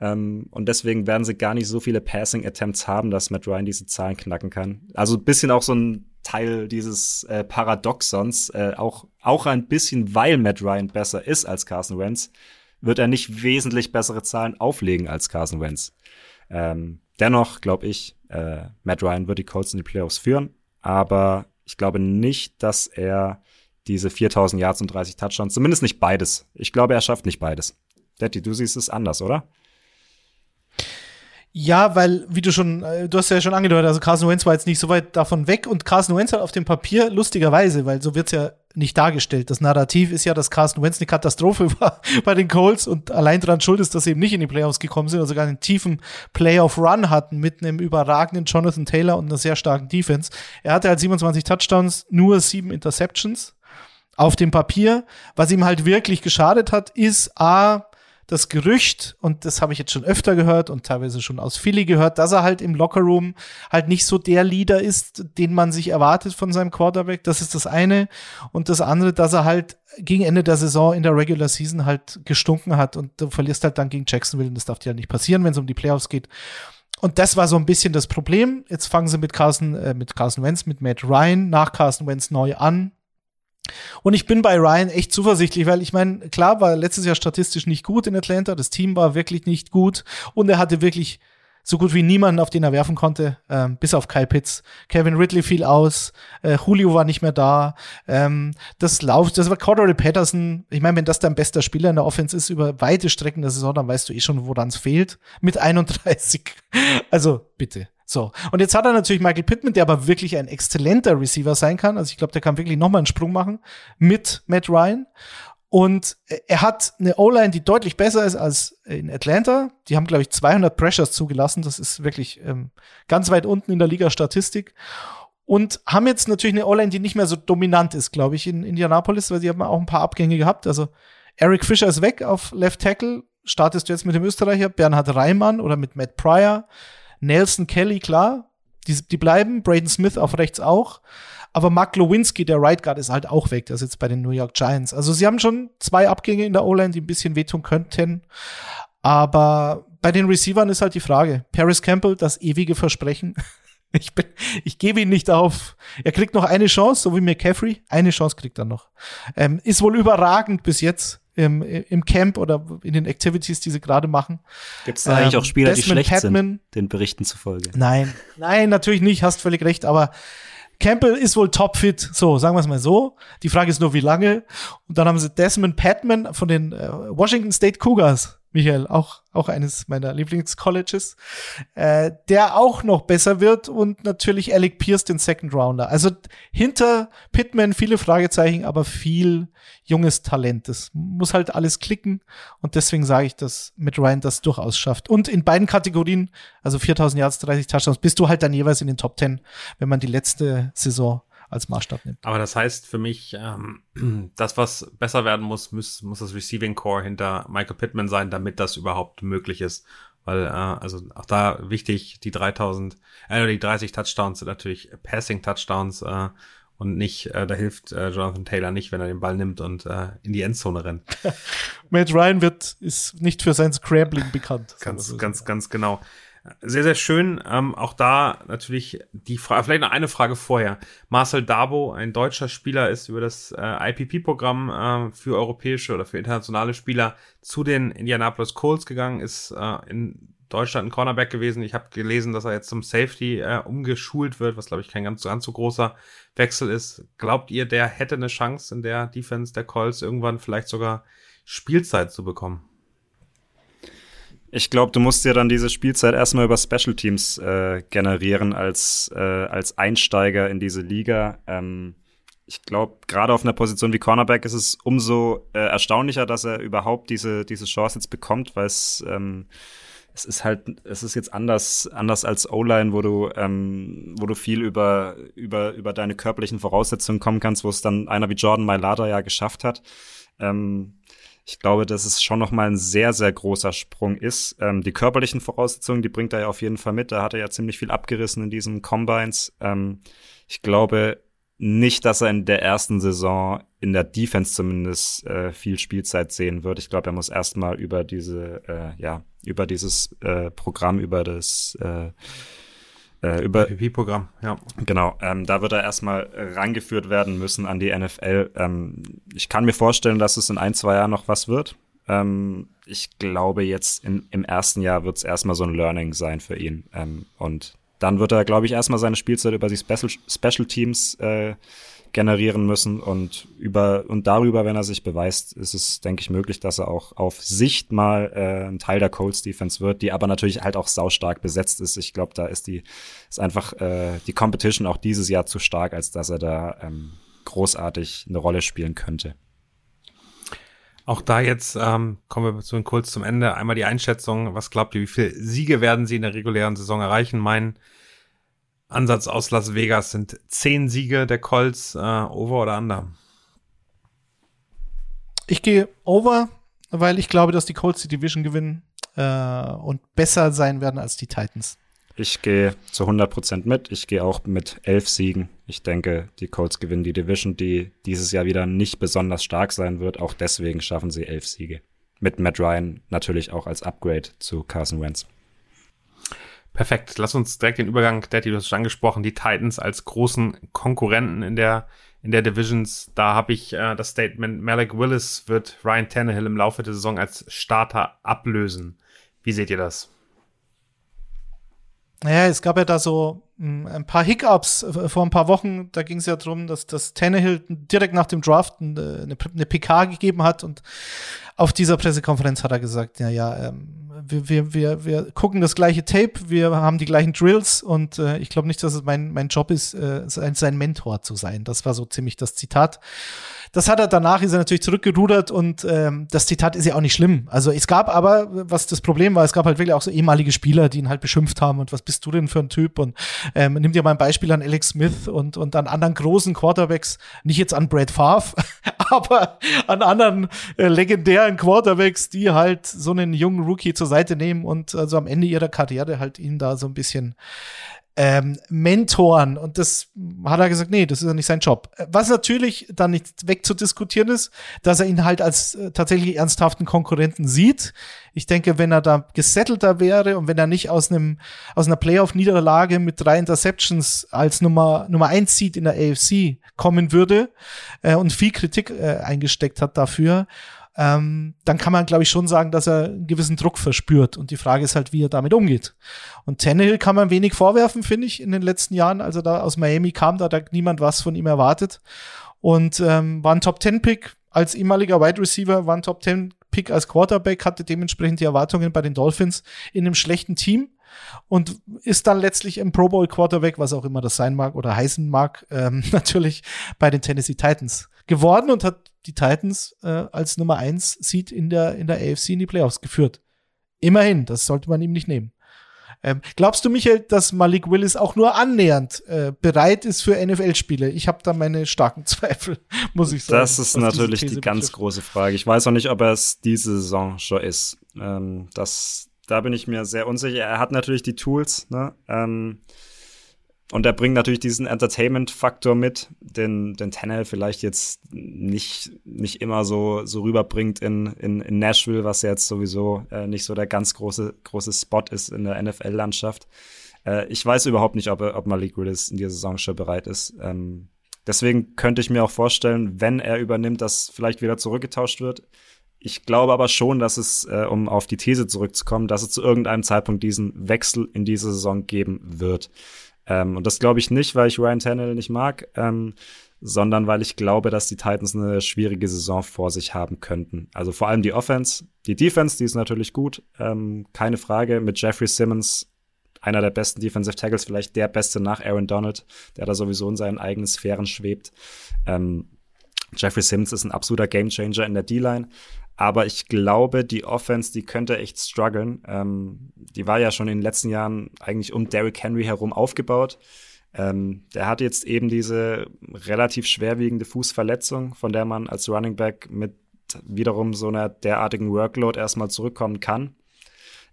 Ähm, und deswegen werden sie gar nicht so viele Passing Attempts haben, dass Matt Ryan diese Zahlen knacken kann. Also ein bisschen auch so ein Teil dieses äh, Paradoxons, äh, auch, auch ein bisschen, weil Matt Ryan besser ist als Carson Wentz, wird er nicht wesentlich bessere Zahlen auflegen als Carson Wentz. Ähm, dennoch glaube ich, äh, Matt Ryan wird die Colts in die Playoffs führen, aber ich glaube nicht, dass er diese 4000 Yards und 30 Touchdowns, zumindest nicht beides. Ich glaube, er schafft nicht beides. Daddy, du siehst es anders, oder? Ja, weil, wie du schon, äh, du hast ja schon angedeutet, also Carson Wentz war jetzt nicht so weit davon weg und Carson Wentz hat auf dem Papier, lustigerweise, weil so wird's ja nicht dargestellt. Das Narrativ ist ja, dass Carson Wentz eine Katastrophe war bei den Colts und allein daran schuld ist, dass sie eben nicht in die Playoffs gekommen sind, also sogar einen tiefen Playoff-Run hatten mit einem überragenden Jonathan Taylor und einer sehr starken Defense. Er hatte halt 27 Touchdowns, nur sieben Interceptions auf dem Papier. Was ihm halt wirklich geschadet hat, ist A, das Gerücht, und das habe ich jetzt schon öfter gehört und teilweise schon aus Philly gehört, dass er halt im Lockerroom halt nicht so der Leader ist, den man sich erwartet von seinem Quarterback. Das ist das eine. Und das andere, dass er halt gegen Ende der Saison in der Regular Season halt gestunken hat und du verlierst halt dann gegen Jacksonville und das darf dir ja nicht passieren, wenn es um die Playoffs geht. Und das war so ein bisschen das Problem. Jetzt fangen sie mit Carson, äh, mit Carson Wentz, mit Matt Ryan nach Carson Wentz neu an. Und ich bin bei Ryan echt zuversichtlich, weil ich meine, klar war letztes Jahr statistisch nicht gut in Atlanta, das Team war wirklich nicht gut und er hatte wirklich so gut wie niemanden, auf den er werfen konnte, ähm, bis auf Kyle Pitts. Kevin Ridley fiel aus, äh, Julio war nicht mehr da. Ähm, das Lauf, das war Cordero Patterson. Ich meine, wenn das dein bester Spieler in der Offense ist über weite Strecken der Saison, dann weißt du eh schon, woran es fehlt. Mit 31. Also bitte. So. Und jetzt hat er natürlich Michael Pittman, der aber wirklich ein exzellenter Receiver sein kann. Also ich glaube, der kann wirklich nochmal einen Sprung machen mit Matt Ryan. Und er hat eine O-Line, die deutlich besser ist als in Atlanta. Die haben, glaube ich, 200 Pressures zugelassen. Das ist wirklich ähm, ganz weit unten in der Liga-Statistik. Und haben jetzt natürlich eine O-Line, die nicht mehr so dominant ist, glaube ich, in Indianapolis, weil sie haben auch ein paar Abgänge gehabt. Also Eric Fischer ist weg auf Left Tackle. Startest du jetzt mit dem Österreicher Bernhard Reimann oder mit Matt Pryor? Nelson Kelly, klar, die, die bleiben. Braden Smith auf rechts auch. Aber Mark Lewinsky, der Right Guard, ist halt auch weg. Der ist jetzt bei den New York Giants. Also sie haben schon zwei Abgänge in der O-Line, die ein bisschen wehtun könnten. Aber bei den Receivern ist halt die Frage. Paris Campbell, das ewige Versprechen. Ich, bin, ich gebe ihn nicht auf. Er kriegt noch eine Chance, so wie McCaffrey. Eine Chance kriegt er noch. Ähm, ist wohl überragend bis jetzt im, im Camp oder in den Activities, die sie gerade machen. Gibt es da ähm, eigentlich auch Spieler, Desmond die schlecht Padman, sind, den Berichten zufolge? Nein, nein, natürlich nicht, hast völlig recht, aber Campbell ist wohl topfit, so, sagen wir es mal so. Die Frage ist nur, wie lange. Und dann haben sie Desmond Padman von den äh, Washington State Cougars Michael, auch, auch eines meiner Lieblingscolleges, äh, der auch noch besser wird und natürlich Alec Pierce, den Second Rounder. Also hinter Pittman viele Fragezeichen, aber viel junges Talent. Das muss halt alles klicken und deswegen sage ich, dass mit Ryan das durchaus schafft. Und in beiden Kategorien, also 4000 Yards, 30 Touchdowns, bist du halt dann jeweils in den Top 10, wenn man die letzte Saison als Maßstab nimmt. Aber das heißt für mich, ähm, das, was besser werden muss, muss, muss das Receiving Core hinter Michael Pittman sein, damit das überhaupt möglich ist. Weil, äh, also auch da wichtig, die 3000, äh, die 30 Touchdowns sind natürlich Passing Touchdowns, äh, und nicht, äh, da hilft äh, Jonathan Taylor nicht, wenn er den Ball nimmt und äh, in die Endzone rennt. Matt Ryan wird, ist nicht für sein Scrambling bekannt. ganz, ganz, ganz genau. Sehr, sehr schön. Ähm, auch da natürlich die Frage, vielleicht noch eine Frage vorher. Marcel Dabo, ein deutscher Spieler, ist über das äh, IPP-Programm äh, für europäische oder für internationale Spieler zu den Indianapolis Colts gegangen, ist äh, in Deutschland ein Cornerback gewesen. Ich habe gelesen, dass er jetzt zum Safety äh, umgeschult wird, was glaube ich kein ganz, ganz so großer Wechsel ist. Glaubt ihr, der hätte eine Chance in der Defense der Colts irgendwann vielleicht sogar Spielzeit zu bekommen? Ich glaube, du musst dir dann diese Spielzeit erstmal über Special Teams äh, generieren als, äh, als Einsteiger in diese Liga. Ähm, ich glaube, gerade auf einer Position wie Cornerback ist es umso äh, erstaunlicher, dass er überhaupt diese, diese Chance jetzt bekommt, weil es, ähm, es ist halt, es ist jetzt anders, anders als O-Line, wo du, ähm, wo du viel über, über, über deine körperlichen Voraussetzungen kommen kannst, wo es dann einer wie Jordan Mailata ja geschafft hat. Ähm, ich glaube, dass es schon noch mal ein sehr, sehr großer Sprung ist. Ähm, die körperlichen Voraussetzungen, die bringt er ja auf jeden Fall mit. Da hat er ja ziemlich viel abgerissen in diesen Combines. Ähm, ich glaube nicht, dass er in der ersten Saison in der Defense zumindest äh, viel Spielzeit sehen wird. Ich glaube, er muss erstmal über diese, äh, ja, über dieses äh, Programm, über das äh, äh, über PPP-Programm, ja. Genau, ähm, da wird er erstmal rangeführt werden müssen an die NFL. Ähm, ich kann mir vorstellen, dass es in ein, zwei Jahren noch was wird. Ähm, ich glaube, jetzt in, im ersten Jahr wird es erstmal so ein Learning sein für ihn. Ähm, und dann wird er, glaube ich, erstmal seine Spielzeit über die Special, Special Teams äh, generieren müssen und über und darüber, wenn er sich beweist, ist es, denke ich, möglich, dass er auch auf Sicht mal äh, ein Teil der Colts Defense wird, die aber natürlich halt auch saustark besetzt ist. Ich glaube, da ist die ist einfach äh, die Competition auch dieses Jahr zu stark, als dass er da ähm, großartig eine Rolle spielen könnte. Auch da jetzt ähm, kommen wir zu kurz zum Ende. Einmal die Einschätzung. Was glaubt ihr, wie viele Siege werden sie in der regulären Saison erreichen? Mein Ansatz aus Las Vegas sind zehn Siege der Colts, äh, over oder under? Ich gehe over, weil ich glaube, dass die Colts die Division gewinnen äh, und besser sein werden als die Titans. Ich gehe zu 100% mit. Ich gehe auch mit elf Siegen. Ich denke, die Colts gewinnen die Division, die dieses Jahr wieder nicht besonders stark sein wird. Auch deswegen schaffen sie elf Siege. Mit Matt Ryan natürlich auch als Upgrade zu Carson Wentz. Perfekt. Lass uns direkt den Übergang, Daddy, du hast schon angesprochen, die Titans als großen Konkurrenten in der, in der Divisions. Da habe ich äh, das Statement, Malik Willis wird Ryan Tannehill im Laufe der Saison als Starter ablösen. Wie seht ihr das? Naja, es gab ja da so hm, ein paar Hiccups äh, vor ein paar Wochen. Da ging es ja darum, dass, dass Tannehill direkt nach dem Draft eine, eine PK gegeben hat und auf dieser Pressekonferenz hat er gesagt, ja, ja, ähm, wir, wir, wir, wir gucken das gleiche Tape, wir haben die gleichen Drills und äh, ich glaube nicht, dass es mein, mein Job ist, äh, sein, sein Mentor zu sein. Das war so ziemlich das Zitat. Das hat er danach, ist er natürlich zurückgerudert und ähm, das Zitat ist ja auch nicht schlimm. Also es gab aber, was das Problem war, es gab halt wirklich auch so ehemalige Spieler, die ihn halt beschimpft haben und was bist du denn für ein Typ? Und ähm, nimm dir mal ein Beispiel an Alex Smith und, und an anderen großen Quarterbacks, nicht jetzt an Brad Favre, aber an anderen äh, legendären Quarterbacks, die halt so einen jungen Rookie zur Seite nehmen und also am Ende ihrer Karriere halt ihn da so ein bisschen ähm, Mentoren. Und das hat er gesagt, nee, das ist ja nicht sein Job. Was natürlich dann nicht wegzudiskutieren ist, dass er ihn halt als äh, tatsächlich ernsthaften Konkurrenten sieht. Ich denke, wenn er da gesettelter wäre und wenn er nicht aus einem aus einer Playoff-Niederlage mit drei Interceptions als Nummer Nummer eins Seed in der AFC kommen würde äh, und viel Kritik äh, eingesteckt hat dafür, ähm, dann kann man, glaube ich, schon sagen, dass er einen gewissen Druck verspürt. Und die Frage ist halt, wie er damit umgeht. Und Tannehill kann man wenig vorwerfen, finde ich, in den letzten Jahren. Also da aus Miami kam, da hat niemand was von ihm erwartet. Und ähm, war ein Top-10-Pick als ehemaliger Wide Receiver, war ein Top-10-Pick als Quarterback, hatte dementsprechend die Erwartungen bei den Dolphins in einem schlechten Team und ist dann letztlich im Pro Bowl Quarterback, was auch immer das sein mag oder heißen mag, ähm, natürlich bei den Tennessee Titans geworden und hat die Titans äh, als Nummer eins Seed in der, in der AFC in die Playoffs geführt. Immerhin, das sollte man ihm nicht nehmen. Ähm, glaubst du, Michael, dass Malik Willis auch nur annähernd äh, bereit ist für NFL-Spiele? Ich habe da meine starken Zweifel, muss ich sagen. Das ist natürlich die ganz betrifft. große Frage. Ich weiß auch nicht, ob er es diese Saison schon ist. Ähm, das, da bin ich mir sehr unsicher. Er hat natürlich die Tools, ne? Ähm, und er bringt natürlich diesen Entertainment-Faktor mit, den, den Tannehill vielleicht jetzt nicht, nicht immer so, so rüberbringt in, in, in Nashville, was jetzt sowieso äh, nicht so der ganz große, große Spot ist in der NFL-Landschaft. Äh, ich weiß überhaupt nicht, ob, ob Malik Willis in dieser Saison schon bereit ist. Ähm, deswegen könnte ich mir auch vorstellen, wenn er übernimmt, dass vielleicht wieder zurückgetauscht wird. ich glaube aber schon, dass es, äh, um auf die These zurückzukommen, dass es zu irgendeinem Zeitpunkt diesen Wechsel in diese Saison geben wird. Ähm, und das glaube ich nicht, weil ich Ryan Tannehill nicht mag, ähm, sondern weil ich glaube, dass die Titans eine schwierige Saison vor sich haben könnten. Also vor allem die Offense, die Defense, die ist natürlich gut, ähm, keine Frage. Mit Jeffrey Simmons, einer der besten Defensive Tackles, vielleicht der beste nach Aaron Donald, der da sowieso in seinen eigenen Sphären schwebt. Ähm, Jeffrey Simmons ist ein absoluter Gamechanger in der D-Line. Aber ich glaube, die Offense, die könnte echt strugglen. Ähm, die war ja schon in den letzten Jahren eigentlich um Derrick Henry herum aufgebaut. Ähm, der hat jetzt eben diese relativ schwerwiegende Fußverletzung, von der man als Running Back mit wiederum so einer derartigen Workload erstmal zurückkommen kann,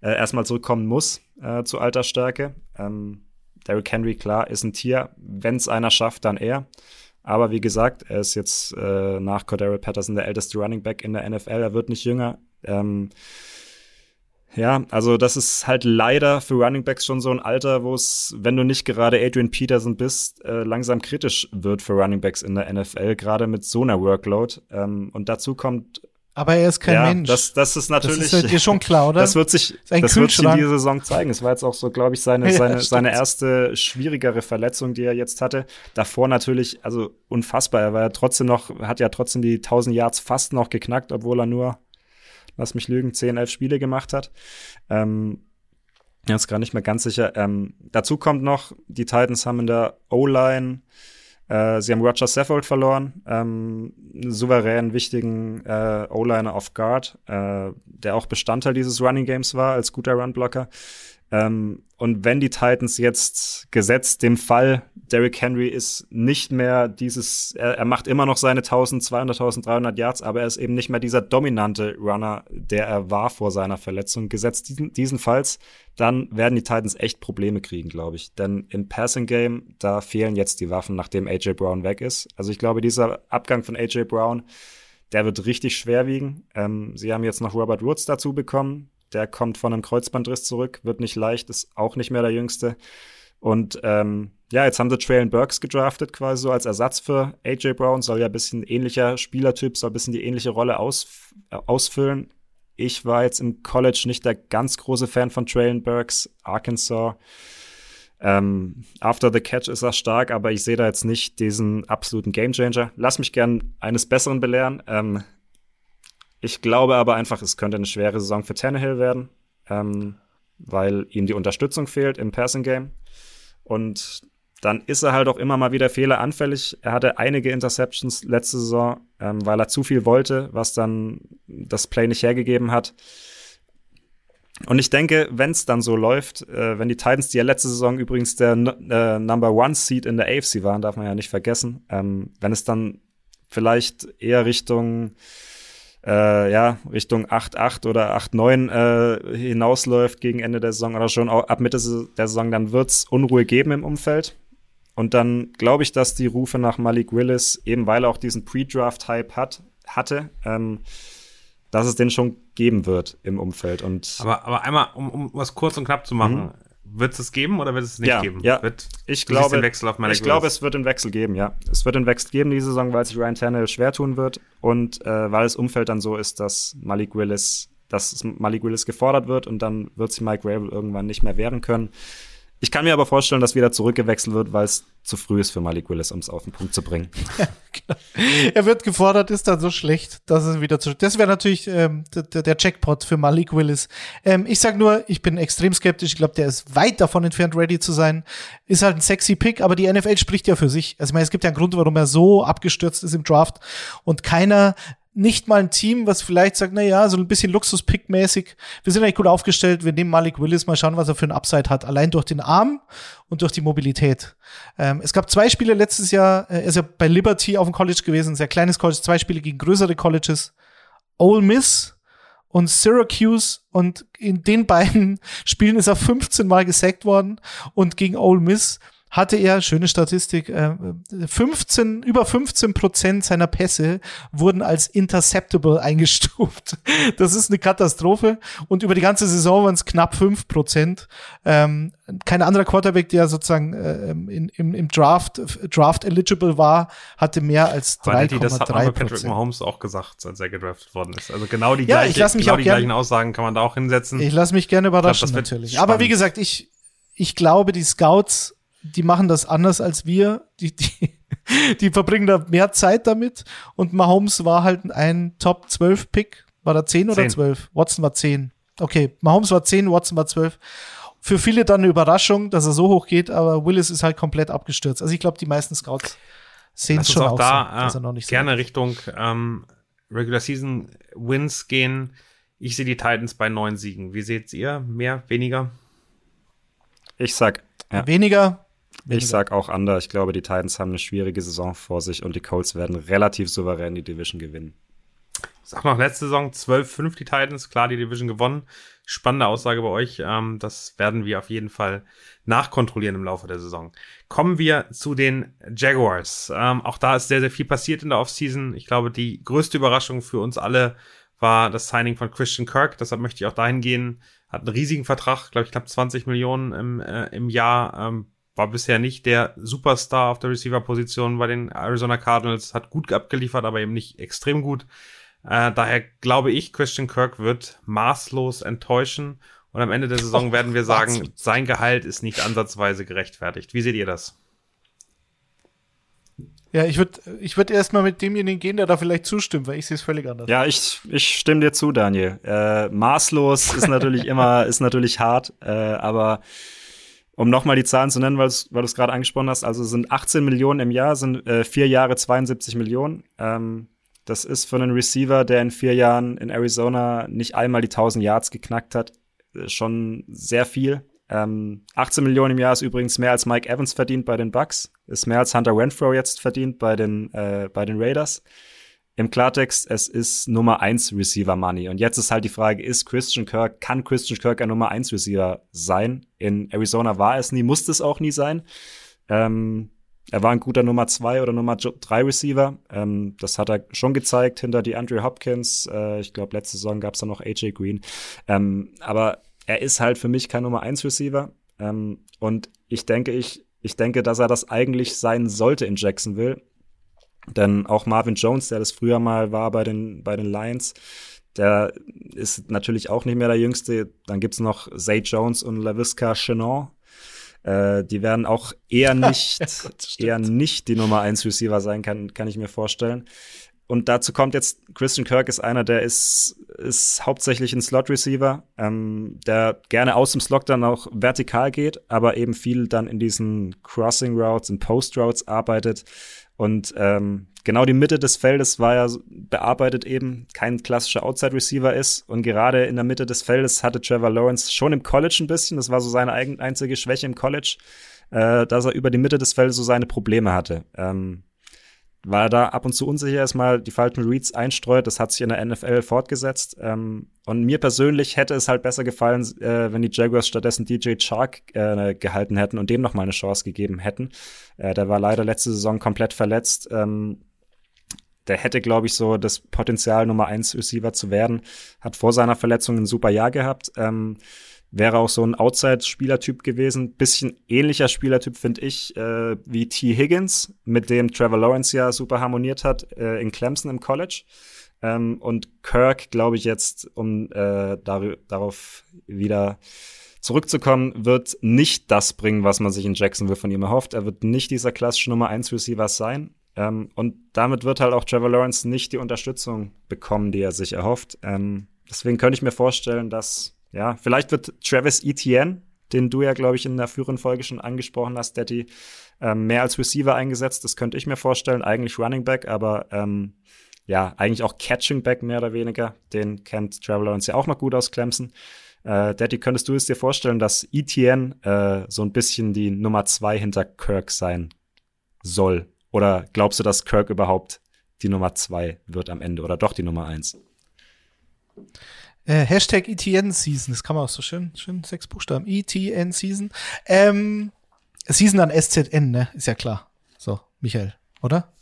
äh, erstmal zurückkommen muss äh, zu Altersstärke. Ähm, Derrick Henry, klar, ist ein Tier. Wenn es einer schafft, dann er. Aber wie gesagt, er ist jetzt äh, nach Cordero Patterson der älteste Running Back in der NFL. Er wird nicht jünger. Ähm, ja, also das ist halt leider für Running Backs schon so ein Alter, wo es, wenn du nicht gerade Adrian Peterson bist, äh, langsam kritisch wird für Running Backs in der NFL, gerade mit so einer Workload. Ähm, und dazu kommt aber er ist kein ja, Mensch. Das, das ist natürlich. Das ist dir schon klar, oder? Das wird sich, das wird sich in dieser Saison zeigen. Es war jetzt auch so, glaube ich, seine, ja, seine, seine erste schwierigere Verletzung, die er jetzt hatte. Davor natürlich, also unfassbar. Er war ja trotzdem noch, hat ja trotzdem die 1000 Yards fast noch geknackt, obwohl er nur, lass mich lügen, 10, 11 Spiele gemacht hat. Ähm, ist gar nicht mehr ganz sicher. Ähm, dazu kommt noch, die Titans haben in der O-Line äh, sie haben Roger Saffold verloren, ähm, einen souverän wichtigen äh, O-Liner of Guard, äh, der auch Bestandteil dieses Running Games war als guter Runblocker. Ähm, und wenn die Titans jetzt gesetzt dem Fall, Derrick Henry ist nicht mehr dieses, er, er macht immer noch seine 1200, 1300 Yards, aber er ist eben nicht mehr dieser dominante Runner, der er war vor seiner Verletzung. Gesetzt diesen, diesen Falls, dann werden die Titans echt Probleme kriegen, glaube ich. Denn im Passing Game, da fehlen jetzt die Waffen, nachdem AJ Brown weg ist. Also ich glaube, dieser Abgang von AJ Brown, der wird richtig schwer wiegen. Ähm, sie haben jetzt noch Robert Woods dazu bekommen, der kommt von einem Kreuzbandriss zurück, wird nicht leicht, ist auch nicht mehr der Jüngste. Und ähm, ja, jetzt haben sie Traylon Burks gedraftet, quasi so als Ersatz für AJ Brown. Soll ja ein bisschen ähnlicher Spielertyp, soll ein bisschen die ähnliche Rolle aus, äh, ausfüllen. Ich war jetzt im College nicht der ganz große Fan von Traylon Burks, Arkansas. Ähm, after the Catch ist er stark, aber ich sehe da jetzt nicht diesen absoluten Gamechanger. Lass mich gern eines Besseren belehren. Ähm, ich glaube aber einfach, es könnte eine schwere Saison für Tannehill werden, ähm, weil ihm die Unterstützung fehlt im Passing Game. Und dann ist er halt auch immer mal wieder fehleranfällig. Er hatte einige Interceptions letzte Saison, ähm, weil er zu viel wollte, was dann das Play nicht hergegeben hat. Und ich denke, wenn es dann so läuft, äh, wenn die Titans, die ja letzte Saison übrigens der äh, Number One Seed in der AFC waren, darf man ja nicht vergessen, ähm, wenn es dann vielleicht eher Richtung äh, ja, Richtung 8-8 oder 8-9 äh, hinausläuft gegen Ende der Saison oder schon ab Mitte der Saison, dann wird's Unruhe geben im Umfeld. Und dann glaube ich, dass die Rufe nach Malik Willis, eben weil er auch diesen Pre-Draft-Hype hat, hatte, ähm, dass es den schon geben wird im Umfeld. Und aber, aber einmal, um, um was kurz und knapp zu machen, mhm. Wird es es geben oder wird es es nicht ja, geben? Ja, wird, ich glaube, ich glaube, es wird einen Wechsel geben, ja. Es wird einen Wechsel geben diese Saison, weil sich Ryan Tannehill schwer tun wird und äh, weil das Umfeld dann so ist, dass Malik Willis, dass Malik Willis gefordert wird und dann wird sich Mike Rabel irgendwann nicht mehr wehren können. Ich kann mir aber vorstellen, dass wieder zurückgewechselt wird, weil es zu früh ist für Malik Willis, um es auf den Punkt zu bringen. Er wird gefordert, ist dann so schlecht, dass es wieder zurück. Das wäre natürlich ähm, der, der Jackpot für Malik Willis. Ähm, ich sag nur, ich bin extrem skeptisch. Ich glaube, der ist weit davon entfernt, ready zu sein. Ist halt ein sexy Pick, aber die NFL spricht ja für sich. Also ich meine, es gibt ja einen Grund, warum er so abgestürzt ist im Draft und keiner nicht mal ein Team, was vielleicht sagt, na ja, so ein bisschen Luxus-Pick-mäßig. Wir sind eigentlich gut aufgestellt. Wir nehmen Malik Willis, mal schauen, was er für ein Upside hat. Allein durch den Arm und durch die Mobilität. Ähm, es gab zwei Spiele letztes Jahr. Äh, er ist ja bei Liberty auf dem College gewesen, sehr kleines College. Zwei Spiele gegen größere Colleges. Ole Miss und Syracuse und in den beiden Spielen ist er 15 Mal gesackt worden und gegen Ole Miss hatte er, schöne Statistik, 15, äh, über 15 Prozent seiner Pässe wurden als interceptable eingestuft. Das ist eine Katastrophe. Und über die ganze Saison waren es knapp 5 Prozent. Ähm, kein anderer Quarterback, der sozusagen äh, in, im, im Draft, Draft eligible war, hatte mehr als 3,3 Das hat man Patrick Mahomes auch gesagt, als er gedraftet worden ist. Also genau die, ja, gleiche, genau die gleichen Aussagen kann man da auch hinsetzen. Ich lasse mich gerne überraschen, glaub, natürlich. Aber wie gesagt, ich, ich glaube, die Scouts die machen das anders als wir. Die, die, die verbringen da mehr Zeit damit. Und Mahomes war halt ein Top 12 Pick. War da 10 oder 10. 12? Watson war 10. Okay, Mahomes war 10, Watson war 12. Für viele dann eine Überraschung, dass er so hoch geht, aber Willis ist halt komplett abgestürzt. Also ich glaube, die meisten Scouts sehen es schon auch da, so, dass er noch nicht gerne so Richtung ähm, Regular Season Wins gehen. Ich sehe die Titans bei neun Siegen. Wie seht ihr? Mehr, weniger? Ich sag ja. weniger. Weniger. Ich sag auch anders. Ich glaube, die Titans haben eine schwierige Saison vor sich und die Colts werden relativ souverän die Division gewinnen. Ich sag noch, letzte Saison 12-5 die Titans, klar die Division gewonnen. Spannende Aussage bei euch. Ähm, das werden wir auf jeden Fall nachkontrollieren im Laufe der Saison. Kommen wir zu den Jaguars. Ähm, auch da ist sehr, sehr viel passiert in der Offseason. Ich glaube, die größte Überraschung für uns alle war das Signing von Christian Kirk. Deshalb möchte ich auch dahin gehen. Hat einen riesigen Vertrag, glaube ich, knapp 20 Millionen im, äh, im Jahr. Ähm, war bisher nicht der Superstar auf der Receiver-Position bei den Arizona Cardinals, hat gut abgeliefert, aber eben nicht extrem gut. Äh, daher glaube ich, Christian Kirk wird maßlos enttäuschen und am Ende der Saison oh, werden wir sagen, was? sein Gehalt ist nicht ansatzweise gerechtfertigt. Wie seht ihr das? Ja, ich würde ich würd erstmal mit demjenigen gehen, der da vielleicht zustimmt, weil ich sehe es völlig anders. Ja, ich, ich stimme dir zu, Daniel. Äh, maßlos ist natürlich immer, ist natürlich hart, äh, aber um nochmal die Zahlen zu nennen, weil, du es gerade angesprochen hast, also sind 18 Millionen im Jahr, sind äh, vier Jahre 72 Millionen. Ähm, das ist für einen Receiver, der in vier Jahren in Arizona nicht einmal die 1000 Yards geknackt hat, äh, schon sehr viel. Ähm, 18 Millionen im Jahr ist übrigens mehr als Mike Evans verdient bei den Bucks, ist mehr als Hunter Renfro jetzt verdient bei den, äh, bei den Raiders. Im Klartext, es ist Nummer 1 Receiver Money. Und jetzt ist halt die Frage, ist Christian Kirk, kann Christian Kirk ein Nummer 1 Receiver sein? In Arizona war es nie, musste es auch nie sein. Ähm, er war ein guter Nummer 2 oder Nummer 3 Receiver. Ähm, das hat er schon gezeigt hinter die Andrew Hopkins. Äh, ich glaube, letzte Saison gab es da noch AJ Green. Ähm, aber er ist halt für mich kein Nummer 1 Receiver. Ähm, und ich denke, ich, ich denke, dass er das eigentlich sein sollte in Jacksonville. Denn auch Marvin Jones, der das früher mal war bei den, bei den Lions, der ist natürlich auch nicht mehr der Jüngste. Dann gibt's noch Zay Jones und LaVisca Chenon. Äh, die werden auch eher nicht, ja, eher nicht die Nummer 1 Receiver sein, kann, kann ich mir vorstellen. Und dazu kommt jetzt, Christian Kirk ist einer, der ist, ist hauptsächlich ein Slot-Receiver, ähm, der gerne aus dem Slot dann auch vertikal geht, aber eben viel dann in diesen Crossing Routes, in Post Routes arbeitet. Und ähm, genau die Mitte des Feldes war ja bearbeitet eben, kein klassischer Outside Receiver ist. Und gerade in der Mitte des Feldes hatte Trevor Lawrence schon im College ein bisschen, das war so seine einzige Schwäche im College, äh, dass er über die Mitte des Feldes so seine Probleme hatte. Ähm, weil er da ab und zu unsicher ist, mal die falschen Reads einstreut. Das hat sich in der NFL fortgesetzt. Ähm, und mir persönlich hätte es halt besser gefallen, äh, wenn die Jaguars stattdessen DJ Chark äh, gehalten hätten und dem noch mal eine Chance gegeben hätten. Äh, der war leider letzte Saison komplett verletzt. Ähm, der hätte, glaube ich, so das Potenzial, Nummer 1 Receiver zu werden. Hat vor seiner Verletzung ein super Jahr gehabt. Ähm, wäre auch so ein Outside-Spielertyp gewesen. Bisschen ähnlicher Spielertyp, finde ich, äh, wie T. Higgins, mit dem Trevor Lawrence ja super harmoniert hat äh, in Clemson im College. Ähm, und Kirk, glaube ich, jetzt, um äh, dar darauf wieder zurückzukommen, wird nicht das bringen, was man sich in Jacksonville von ihm erhofft. Er wird nicht dieser klassische Nummer 1 Receiver sein. Ähm, und damit wird halt auch Trevor Lawrence nicht die Unterstützung bekommen, die er sich erhofft. Ähm, deswegen könnte ich mir vorstellen, dass ja, vielleicht wird Travis Etienne, den du ja, glaube ich, in der früheren Folge schon angesprochen hast, Daddy, ähm, mehr als Receiver eingesetzt. Das könnte ich mir vorstellen. Eigentlich Running Back, aber ähm, ja, eigentlich auch Catching Back mehr oder weniger. Den kennt Traveler uns ja auch noch gut aus Clemson. Äh, Daddy, könntest du es dir vorstellen, dass Etienne äh, so ein bisschen die Nummer zwei hinter Kirk sein soll? Oder glaubst du, dass Kirk überhaupt die Nummer zwei wird am Ende oder doch die Nummer eins? Äh, Hashtag ETN Season, das kann man auch so schön, schön sechs Buchstaben. ETN Season. Ähm, Season an SZN, ne? Ist ja klar. So, Michael, oder?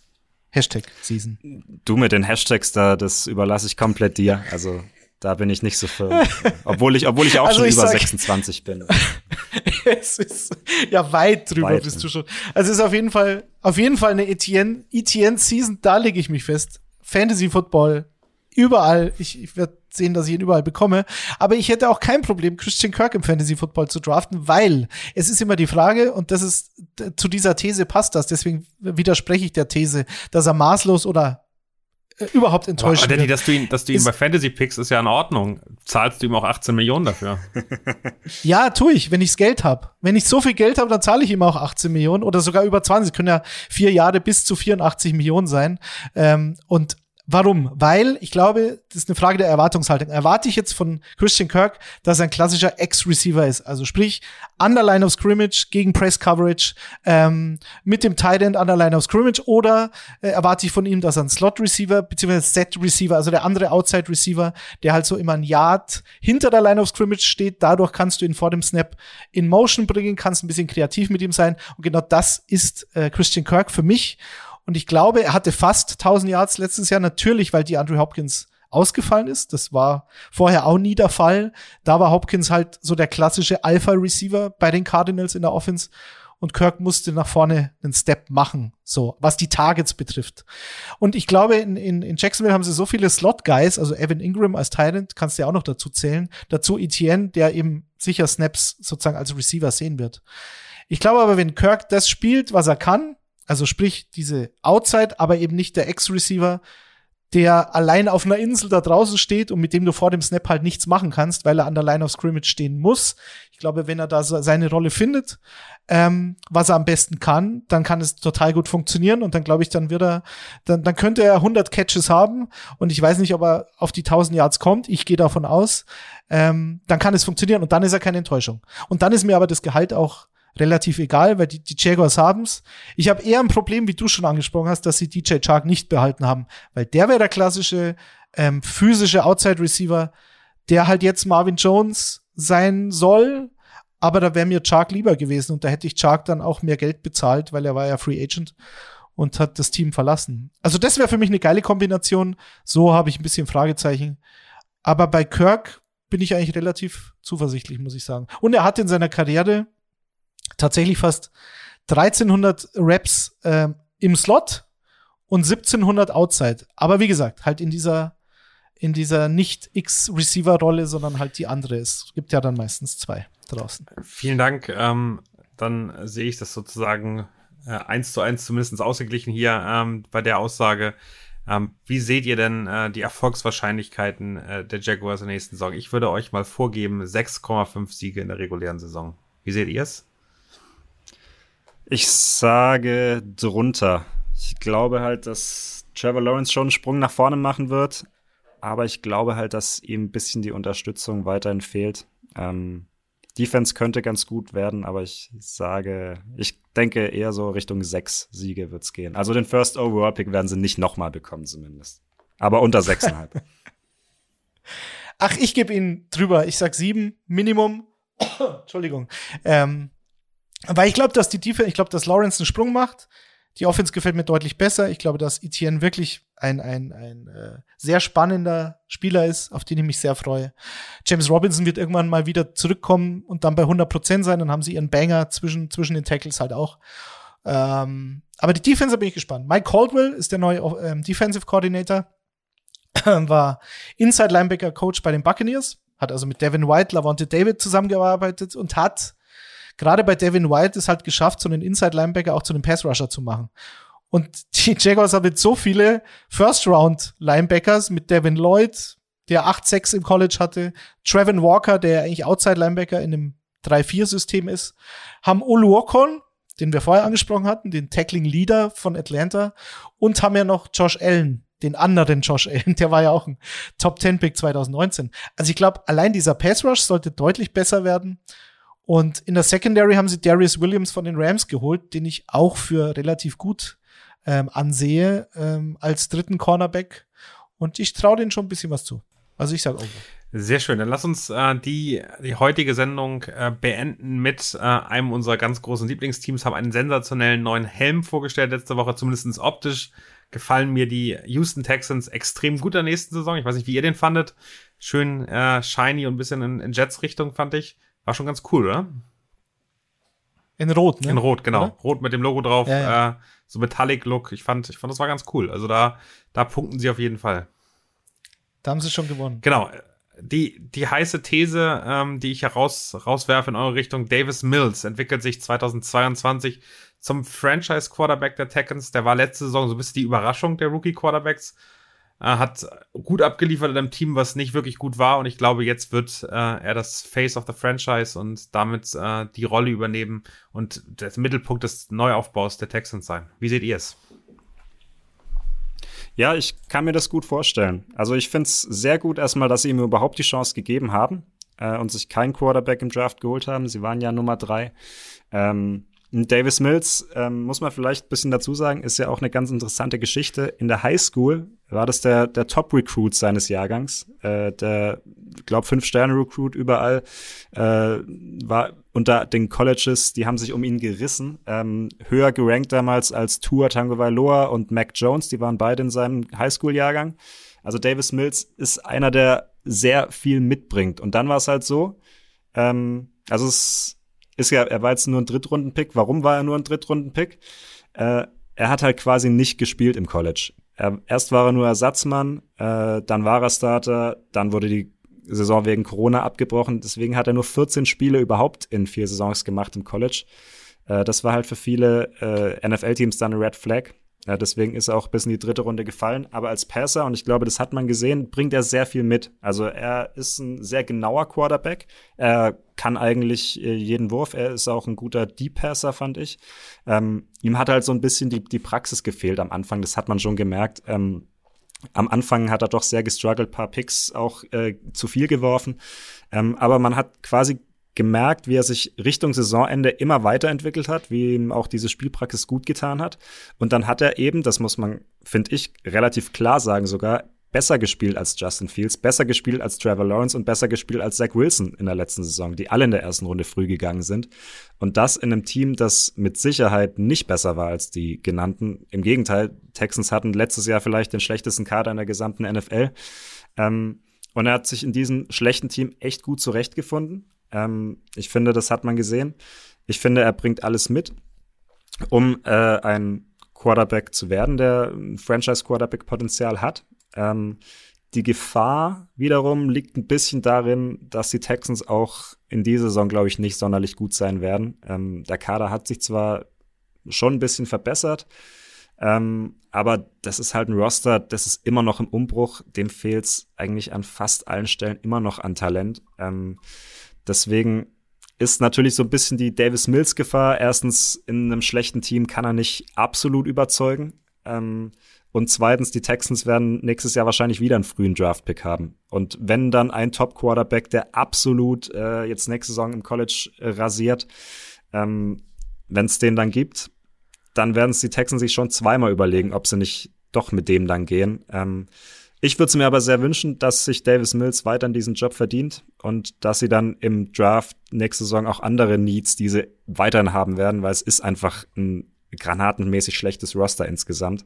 Hashtag Season. Du mit den Hashtags da, das überlasse ich komplett dir. Also da bin ich nicht so für. obwohl ich, obwohl ich auch also schon ich über sag, 26 bin. es ist ja weit drüber weit, bist du schon. Also es ist auf jeden Fall, auf jeden Fall eine Etienne, Etienne Season, da lege ich mich fest. Fantasy Football, überall. Ich, ich werde sehen, dass ich ihn überall bekomme. Aber ich hätte auch kein Problem, Christian Kirk im Fantasy Football zu draften, weil es ist immer die Frage, und das ist, zu dieser These passt das, deswegen widerspreche ich der These, dass er maßlos oder äh, überhaupt enttäuscht aber, aber Danny, dass du ihn, dass du ihn bei Fantasy pickst, ist ja in Ordnung. Zahlst du ihm auch 18 Millionen dafür? ja, tue ich, wenn ichs Geld habe. Wenn ich so viel Geld habe, dann zahle ich ihm auch 18 Millionen oder sogar über 20. Können ja vier Jahre bis zu 84 Millionen sein. Ähm, und Warum? Weil ich glaube, das ist eine Frage der Erwartungshaltung. Erwarte ich jetzt von Christian Kirk, dass er ein klassischer Ex-Receiver ist? Also sprich, Underline of Scrimmage gegen Press Coverage ähm, mit dem Tight End Underline of Scrimmage oder äh, erwarte ich von ihm, dass er ein Slot Receiver bzw. Set Receiver, also der andere Outside Receiver, der halt so immer ein Yard hinter der Line of Scrimmage steht. Dadurch kannst du ihn vor dem Snap in Motion bringen, kannst ein bisschen kreativ mit ihm sein. Und genau das ist äh, Christian Kirk für mich. Und ich glaube, er hatte fast 1000 Yards letztes Jahr, natürlich, weil die Andrew Hopkins ausgefallen ist. Das war vorher auch nie der Fall. Da war Hopkins halt so der klassische Alpha-Receiver bei den Cardinals in der Offense. Und Kirk musste nach vorne einen Step machen, so, was die Targets betrifft. Und ich glaube, in, in, in Jacksonville haben sie so viele Slot-Guys, also Evan Ingram als Tyrant, kannst du ja auch noch dazu zählen. Dazu Etienne, der eben sicher Snaps sozusagen als Receiver sehen wird. Ich glaube aber, wenn Kirk das spielt, was er kann, also sprich, diese Outside, aber eben nicht der Ex-Receiver, der allein auf einer Insel da draußen steht und mit dem du vor dem Snap halt nichts machen kannst, weil er an der Line of Scrimmage stehen muss. Ich glaube, wenn er da seine Rolle findet, ähm, was er am besten kann, dann kann es total gut funktionieren und dann glaube ich, dann wird er, dann, dann könnte er 100 Catches haben und ich weiß nicht, ob er auf die 1000 Yards kommt. Ich gehe davon aus. Ähm, dann kann es funktionieren und dann ist er keine Enttäuschung. Und dann ist mir aber das Gehalt auch relativ egal, weil die, die Jaguars haben's. Ich habe eher ein Problem, wie du schon angesprochen hast, dass sie DJ Chark nicht behalten haben, weil der wäre der klassische ähm, physische Outside Receiver, der halt jetzt Marvin Jones sein soll, aber da wäre mir Chark lieber gewesen und da hätte ich Chark dann auch mehr Geld bezahlt, weil er war ja Free Agent und hat das Team verlassen. Also das wäre für mich eine geile Kombination. So habe ich ein bisschen Fragezeichen. Aber bei Kirk bin ich eigentlich relativ zuversichtlich, muss ich sagen. Und er hat in seiner Karriere tatsächlich fast 1300 Raps äh, im Slot und 1700 Outside. Aber wie gesagt, halt in dieser in dieser nicht X-Receiver-Rolle, sondern halt die andere. Es gibt ja dann meistens zwei draußen. Vielen Dank. Ähm, dann sehe ich das sozusagen äh, eins zu eins zumindest ausgeglichen hier ähm, bei der Aussage. Ähm, wie seht ihr denn äh, die Erfolgswahrscheinlichkeiten äh, der Jaguars in der nächsten Saison? Ich würde euch mal vorgeben, 6,5 Siege in der regulären Saison. Wie seht ihr es? Ich sage drunter. Ich glaube halt, dass Trevor Lawrence schon einen Sprung nach vorne machen wird. Aber ich glaube halt, dass ihm ein bisschen die Unterstützung weiterhin fehlt. Ähm, Defense könnte ganz gut werden, aber ich sage, ich denke eher so Richtung sechs Siege wird's gehen. Also den First Overall Pick werden sie nicht nochmal bekommen zumindest. Aber unter sechseinhalb. Ach, ich gebe ihn drüber. Ich sag sieben Minimum. Entschuldigung. Ähm, weil ich glaube, dass die Defense, ich glaube, dass Lawrence einen Sprung macht. Die Offense gefällt mir deutlich besser. Ich glaube, dass Etienne wirklich ein, ein, ein äh, sehr spannender Spieler ist, auf den ich mich sehr freue. James Robinson wird irgendwann mal wieder zurückkommen und dann bei 100 Prozent sein. Dann haben sie ihren Banger zwischen, zwischen den Tackles halt auch. Ähm, aber die Defense bin ich gespannt. Mike Caldwell ist der neue ähm, Defensive Coordinator. war Inside Linebacker Coach bei den Buccaneers. Hat also mit Devin White, Lavonte David zusammengearbeitet und hat gerade bei Devin White ist halt geschafft, so einen Inside-Linebacker auch zu einem Pass-Rusher zu machen. Und die Jaguars haben jetzt so viele First-Round-Linebackers mit Devin Lloyd, der 8-6 im College hatte, Trevin Walker, der eigentlich Outside-Linebacker in einem 3-4-System ist, haben Oluokon, den wir vorher angesprochen hatten, den Tackling-Leader von Atlanta, und haben ja noch Josh Allen, den anderen Josh Allen, der war ja auch ein Top-10-Pick 2019. Also ich glaube, allein dieser Pass-Rush sollte deutlich besser werden. Und in der Secondary haben sie Darius Williams von den Rams geholt, den ich auch für relativ gut ähm, ansehe ähm, als dritten Cornerback. Und ich traue denen schon ein bisschen was zu. Also ich sage Over. Sehr schön. Dann lass uns äh, die, die heutige Sendung äh, beenden mit äh, einem unserer ganz großen Lieblingsteams. Haben einen sensationellen neuen Helm vorgestellt letzte Woche, zumindest optisch gefallen mir die Houston Texans extrem gut der nächsten Saison. Ich weiß nicht, wie ihr den fandet. Schön äh, shiny und ein bisschen in, in Jets-Richtung, fand ich. War schon ganz cool, oder? In Rot, ne? In Rot, genau. Oder? Rot mit dem Logo drauf. Ja, ja. Äh, so Metallic-Look. Ich fand, ich fand, das war ganz cool. Also da, da punkten sie auf jeden Fall. Da haben sie schon gewonnen. Genau die, die heiße These, ähm, die ich heraus, rauswerfe in eure Richtung, Davis Mills entwickelt sich 2022 zum Franchise-Quarterback der Texans. Der war letzte Saison so ein bisschen die Überraschung der Rookie-Quarterbacks. Äh, hat gut abgeliefert in einem Team, was nicht wirklich gut war. Und ich glaube, jetzt wird äh, er das Face of the Franchise und damit äh, die Rolle übernehmen und der Mittelpunkt des Neuaufbaus der Texans sein. Wie seht ihr es? Ja, ich kann mir das gut vorstellen. Also ich finde es sehr gut erstmal, dass sie ihm überhaupt die Chance gegeben haben äh, und sich keinen Quarterback im Draft geholt haben. Sie waren ja Nummer drei. Ähm, Davis Mills, ähm, muss man vielleicht ein bisschen dazu sagen, ist ja auch eine ganz interessante Geschichte. In der High School war das der, der Top-Recruit seines Jahrgangs. Äh, der, glaube Fünf-Sterne-Recruit überall. Äh, war unter den Colleges, die haben sich um ihn gerissen. Ähm, höher gerankt damals als Tua Tagovailoa und Mac Jones. Die waren beide in seinem Highschool-Jahrgang. Also Davis Mills ist einer, der sehr viel mitbringt. Und dann war es halt so, ähm, also es ist ja, er war jetzt nur ein Drittrunden-Pick. Warum war er nur ein Drittrunden-Pick? Äh, er hat halt quasi nicht gespielt im College. Er, erst war er nur Ersatzmann, äh, dann war er Starter, dann wurde die Saison wegen Corona abgebrochen. Deswegen hat er nur 14 Spiele überhaupt in vier Saisons gemacht im College. Äh, das war halt für viele äh, NFL-Teams dann eine Red Flag. Ja, deswegen ist er auch bis in die dritte Runde gefallen. Aber als Passer, und ich glaube, das hat man gesehen, bringt er sehr viel mit. Also er ist ein sehr genauer Quarterback. Er kann eigentlich äh, jeden Wurf. Er ist auch ein guter Deep Passer, fand ich. Ähm, ihm hat halt so ein bisschen die, die Praxis gefehlt am Anfang. Das hat man schon gemerkt. Ähm, am Anfang hat er doch sehr gestruggelt, paar Picks auch äh, zu viel geworfen. Ähm, aber man hat quasi gemerkt, wie er sich Richtung Saisonende immer weiterentwickelt hat, wie ihm auch diese Spielpraxis gut getan hat. Und dann hat er eben, das muss man, finde ich, relativ klar sagen sogar, besser gespielt als Justin Fields, besser gespielt als Trevor Lawrence und besser gespielt als Zach Wilson in der letzten Saison, die alle in der ersten Runde früh gegangen sind. Und das in einem Team, das mit Sicherheit nicht besser war als die genannten. Im Gegenteil, Texans hatten letztes Jahr vielleicht den schlechtesten Kader in der gesamten NFL. Ähm, und er hat sich in diesem schlechten Team echt gut zurechtgefunden. Ähm, ich finde, das hat man gesehen. Ich finde, er bringt alles mit, um äh, ein Quarterback zu werden, der Franchise-Quarterback-Potenzial hat. Ähm, die Gefahr wiederum liegt ein bisschen darin, dass die Texans auch in dieser Saison, glaube ich, nicht sonderlich gut sein werden. Ähm, der Kader hat sich zwar schon ein bisschen verbessert, ähm, aber das ist halt ein Roster, das ist immer noch im Umbruch. Dem fehlt es eigentlich an fast allen Stellen immer noch an Talent. Ähm, deswegen ist natürlich so ein bisschen die Davis Mills Gefahr. Erstens, in einem schlechten Team kann er nicht absolut überzeugen. Ähm, und zweitens, die Texans werden nächstes Jahr wahrscheinlich wieder einen frühen Draft-Pick haben. Und wenn dann ein Top-Quarterback, der absolut äh, jetzt nächste Saison im College äh, rasiert, ähm, wenn es den dann gibt, dann werden es die Texans sich schon zweimal überlegen, ob sie nicht doch mit dem dann gehen. Ähm, ich würde es mir aber sehr wünschen, dass sich Davis Mills weiter diesen Job verdient und dass sie dann im Draft nächste Saison auch andere Needs, diese weiterhin haben werden, weil es ist einfach ein granatenmäßig schlechtes Roster insgesamt,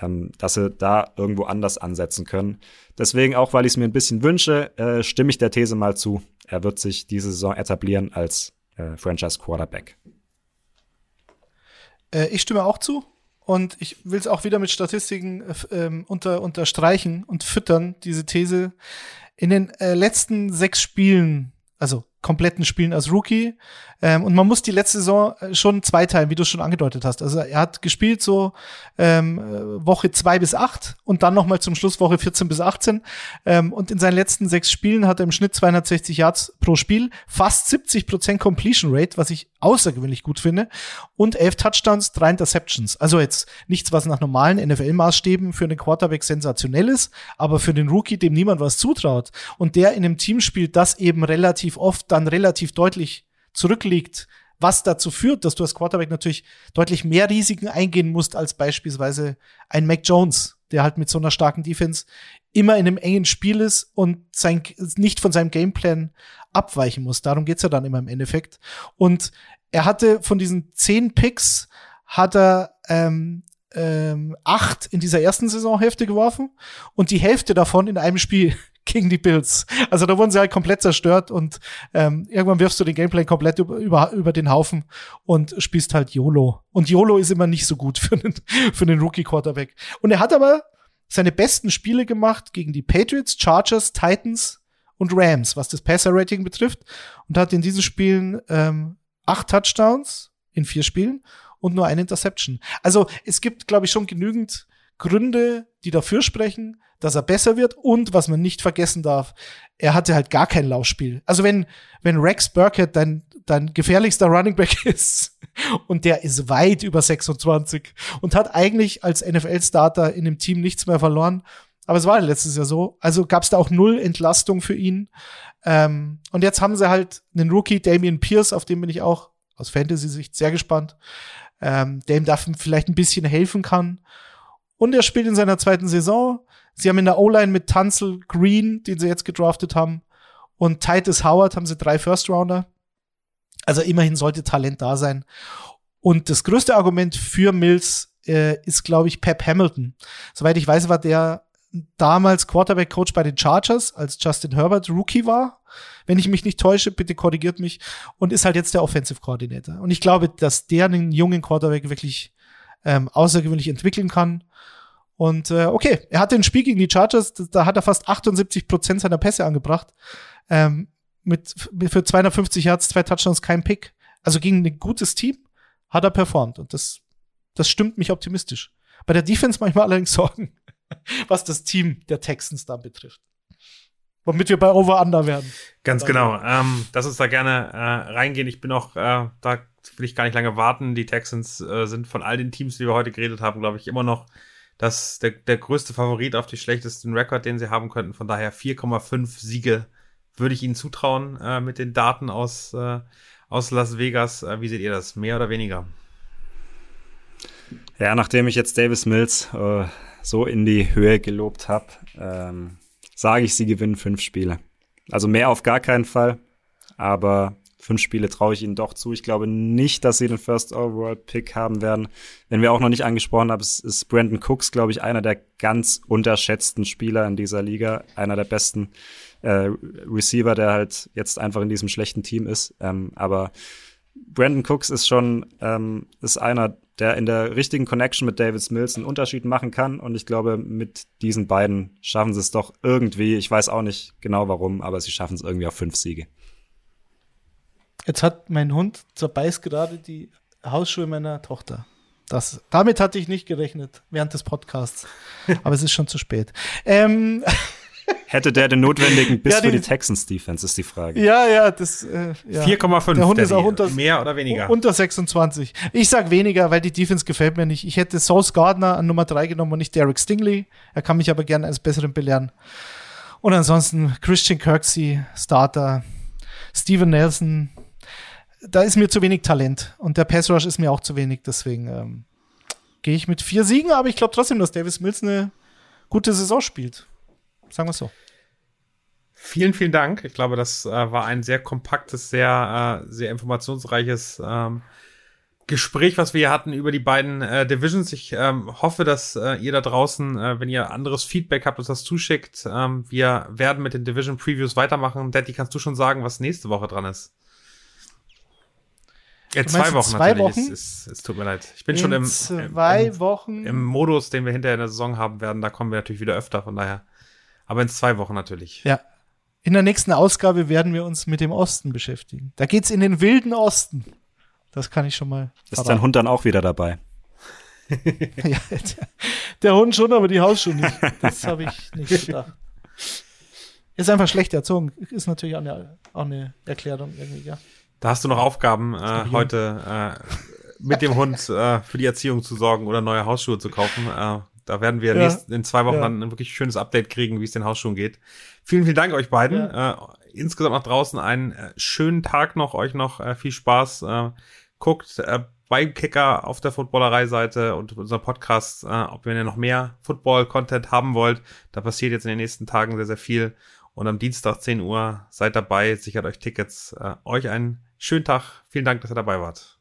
ähm, dass sie da irgendwo anders ansetzen können. Deswegen, auch weil ich es mir ein bisschen wünsche, äh, stimme ich der These mal zu. Er wird sich diese Saison etablieren als äh, Franchise Quarterback. Äh, ich stimme auch zu. Und ich will es auch wieder mit Statistiken äh, unter, unterstreichen und füttern, diese These. In den äh, letzten sechs Spielen, also kompletten Spielen als Rookie. Ähm, und man muss die letzte Saison äh, schon zweiteilen, wie du es schon angedeutet hast. Also er hat gespielt so ähm, äh, Woche zwei bis acht und dann nochmal zum Schluss Woche 14 bis 18. Ähm, und in seinen letzten sechs Spielen hat er im Schnitt 260 Yards pro Spiel, fast 70 Prozent Completion Rate, was ich außergewöhnlich gut finde, und elf Touchdowns, drei Interceptions. Also jetzt nichts, was nach normalen NFL-Maßstäben für einen Quarterback sensationell ist, aber für den Rookie, dem niemand was zutraut und der in einem Team spielt, das eben relativ oft dann relativ deutlich zurückliegt, was dazu führt, dass du als Quarterback natürlich deutlich mehr Risiken eingehen musst als beispielsweise ein Mac Jones. der halt mit so einer starken Defense immer in einem engen Spiel ist und sein, nicht von seinem Gameplan abweichen muss. Darum geht's ja dann immer im Endeffekt. Und er hatte von diesen zehn Picks hat er ähm, ähm, acht in dieser ersten Saisonhälfte geworfen und die Hälfte davon in einem Spiel gegen die Bills. Also da wurden sie halt komplett zerstört und ähm, irgendwann wirfst du den Gameplay komplett über, über, über den Haufen und spielst halt YOLO. Und YOLO ist immer nicht so gut für einen, für einen Rookie-Quarterback. Und er hat aber seine besten Spiele gemacht gegen die Patriots, Chargers, Titans und Rams, was das Passer-Rating betrifft. Und hat in diesen Spielen ähm, acht Touchdowns in vier Spielen und nur eine Interception. Also es gibt, glaube ich, schon genügend Gründe, die dafür sprechen, dass er besser wird. Und was man nicht vergessen darf, er hatte halt gar kein Laufspiel. Also wenn, wenn Rex Burkett dein, dein gefährlichster Running Back ist und der ist weit über 26 und hat eigentlich als NFL-Starter in dem Team nichts mehr verloren. Aber es war letztes Jahr so. Also gab es da auch null Entlastung für ihn. Ähm, und jetzt haben sie halt einen Rookie, Damian Pierce, auf den bin ich auch aus Fantasy-Sicht sehr gespannt, ähm, der ihm da vielleicht ein bisschen helfen kann. Und er spielt in seiner zweiten Saison. Sie haben in der O-Line mit Tunzel Green, den sie jetzt gedraftet haben, und Titus Howard haben sie drei First-Rounder. Also immerhin sollte Talent da sein. Und das größte Argument für Mills äh, ist, glaube ich, Pep Hamilton. Soweit ich weiß, war der damals Quarterback-Coach bei den Chargers, als Justin Herbert Rookie war. Wenn ich mich nicht täusche, bitte korrigiert mich. Und ist halt jetzt der Offensive Coordinator. Und ich glaube, dass der einen jungen Quarterback wirklich ähm, außergewöhnlich entwickeln kann. Und äh, okay, er hatte ein Spiel gegen die Chargers, da hat er fast 78 Prozent seiner Pässe angebracht. Ähm, mit, für 250 Yards, zwei Touchdowns, kein Pick. Also gegen ein gutes Team hat er performt. Und das, das stimmt mich optimistisch. Bei der Defense manchmal allerdings Sorgen, was das Team der Texans da betrifft. Womit wir bei Over-Under werden. Ganz genau. Ähm, lass uns da gerne äh, reingehen. Ich bin auch, äh, da will ich gar nicht lange warten. Die Texans äh, sind von all den Teams, die wir heute geredet haben, glaube ich, immer noch das, der, der größte Favorit auf die schlechtesten Rekord, den sie haben könnten. Von daher 4,5 Siege würde ich ihnen zutrauen äh, mit den Daten aus, äh, aus Las Vegas. Äh, wie seht ihr das? Mehr oder weniger? Ja, nachdem ich jetzt Davis Mills äh, so in die Höhe gelobt habe, ähm, sage ich, sie gewinnen fünf Spiele. Also mehr auf gar keinen Fall, aber fünf Spiele traue ich ihnen doch zu. Ich glaube nicht, dass sie den First Overall Pick haben werden. Wenn wir auch noch nicht angesprochen haben, ist, Brandon Cooks, glaube ich, einer der ganz unterschätzten Spieler in dieser Liga, einer der besten äh, Receiver, der halt jetzt einfach in diesem schlechten Team ist. Ähm, aber Brandon Cooks ist schon ähm, ist einer, der in der richtigen Connection mit David Mills einen Unterschied machen kann. Und ich glaube, mit diesen beiden schaffen sie es doch irgendwie. Ich weiß auch nicht genau warum, aber sie schaffen es irgendwie auf fünf Siege. Jetzt hat mein Hund zerbeißt gerade die Hausschuhe meiner Tochter. Das, damit hatte ich nicht gerechnet während des Podcasts. Aber es ist schon zu spät. Ähm, Hätte der den notwendigen Biss ja, für die Texans Defense, ist die Frage. Ja, ja, das äh, ja. 4,5. Der Hund ist auch unter, mehr oder weniger. Unter 26. Ich sag weniger, weil die Defense gefällt mir nicht. Ich hätte Sauce Gardner an Nummer 3 genommen und nicht Derek Stingley. Er kann mich aber gerne als Besseren belehren. Und ansonsten Christian Kirksey, Starter, Steven Nelson, da ist mir zu wenig Talent und der Pass Rush ist mir auch zu wenig, deswegen ähm, gehe ich mit vier Siegen, aber ich glaube trotzdem, dass Davis Mills eine gute Saison spielt. Sagen wir so. Vielen, vielen Dank. Ich glaube, das äh, war ein sehr kompaktes, sehr, äh, sehr informationsreiches ähm, Gespräch, was wir hier hatten über die beiden äh, Divisions. Ich ähm, hoffe, dass äh, ihr da draußen, äh, wenn ihr anderes Feedback habt, uns das zuschickt. Ähm, wir werden mit den Division Previews weitermachen. Daddy, kannst du schon sagen, was nächste Woche dran ist? Ja, zwei Wochen zwei natürlich. Wochen? Es, es, es, tut mir leid. Ich bin in schon im, zwei im, Wochen. im Modus, den wir hinterher in der Saison haben werden. Da kommen wir natürlich wieder öfter, von daher. Aber in zwei Wochen natürlich. Ja. In der nächsten Ausgabe werden wir uns mit dem Osten beschäftigen. Da geht's in den wilden Osten. Das kann ich schon mal. Ist dein Hund dann auch wieder dabei? ja, der, der, Hund schon, aber die Hausschuhe nicht. Das habe ich nicht gedacht. Ist einfach schlecht erzogen. Ist natürlich auch eine, auch eine Erklärung irgendwie, ja. Da hast du noch Aufgaben, äh, heute äh, mit dem Hund äh, für die Erziehung zu sorgen oder neue Hausschuhe zu kaufen. Da werden wir ja, nächst, in zwei Wochen ja. dann ein wirklich schönes Update kriegen, wie es den Hausschuhen geht. Vielen, vielen Dank euch beiden. Ja. Äh, insgesamt nach draußen einen äh, schönen Tag noch, euch noch äh, viel Spaß. Äh, guckt äh, beim Kicker auf der Footballerei-Seite und unser Podcast, äh, ob ihr noch mehr Football-Content haben wollt. Da passiert jetzt in den nächsten Tagen sehr, sehr viel. Und am Dienstag 10 Uhr seid dabei, sichert euch Tickets. Euch einen schönen Tag. Vielen Dank, dass ihr dabei wart.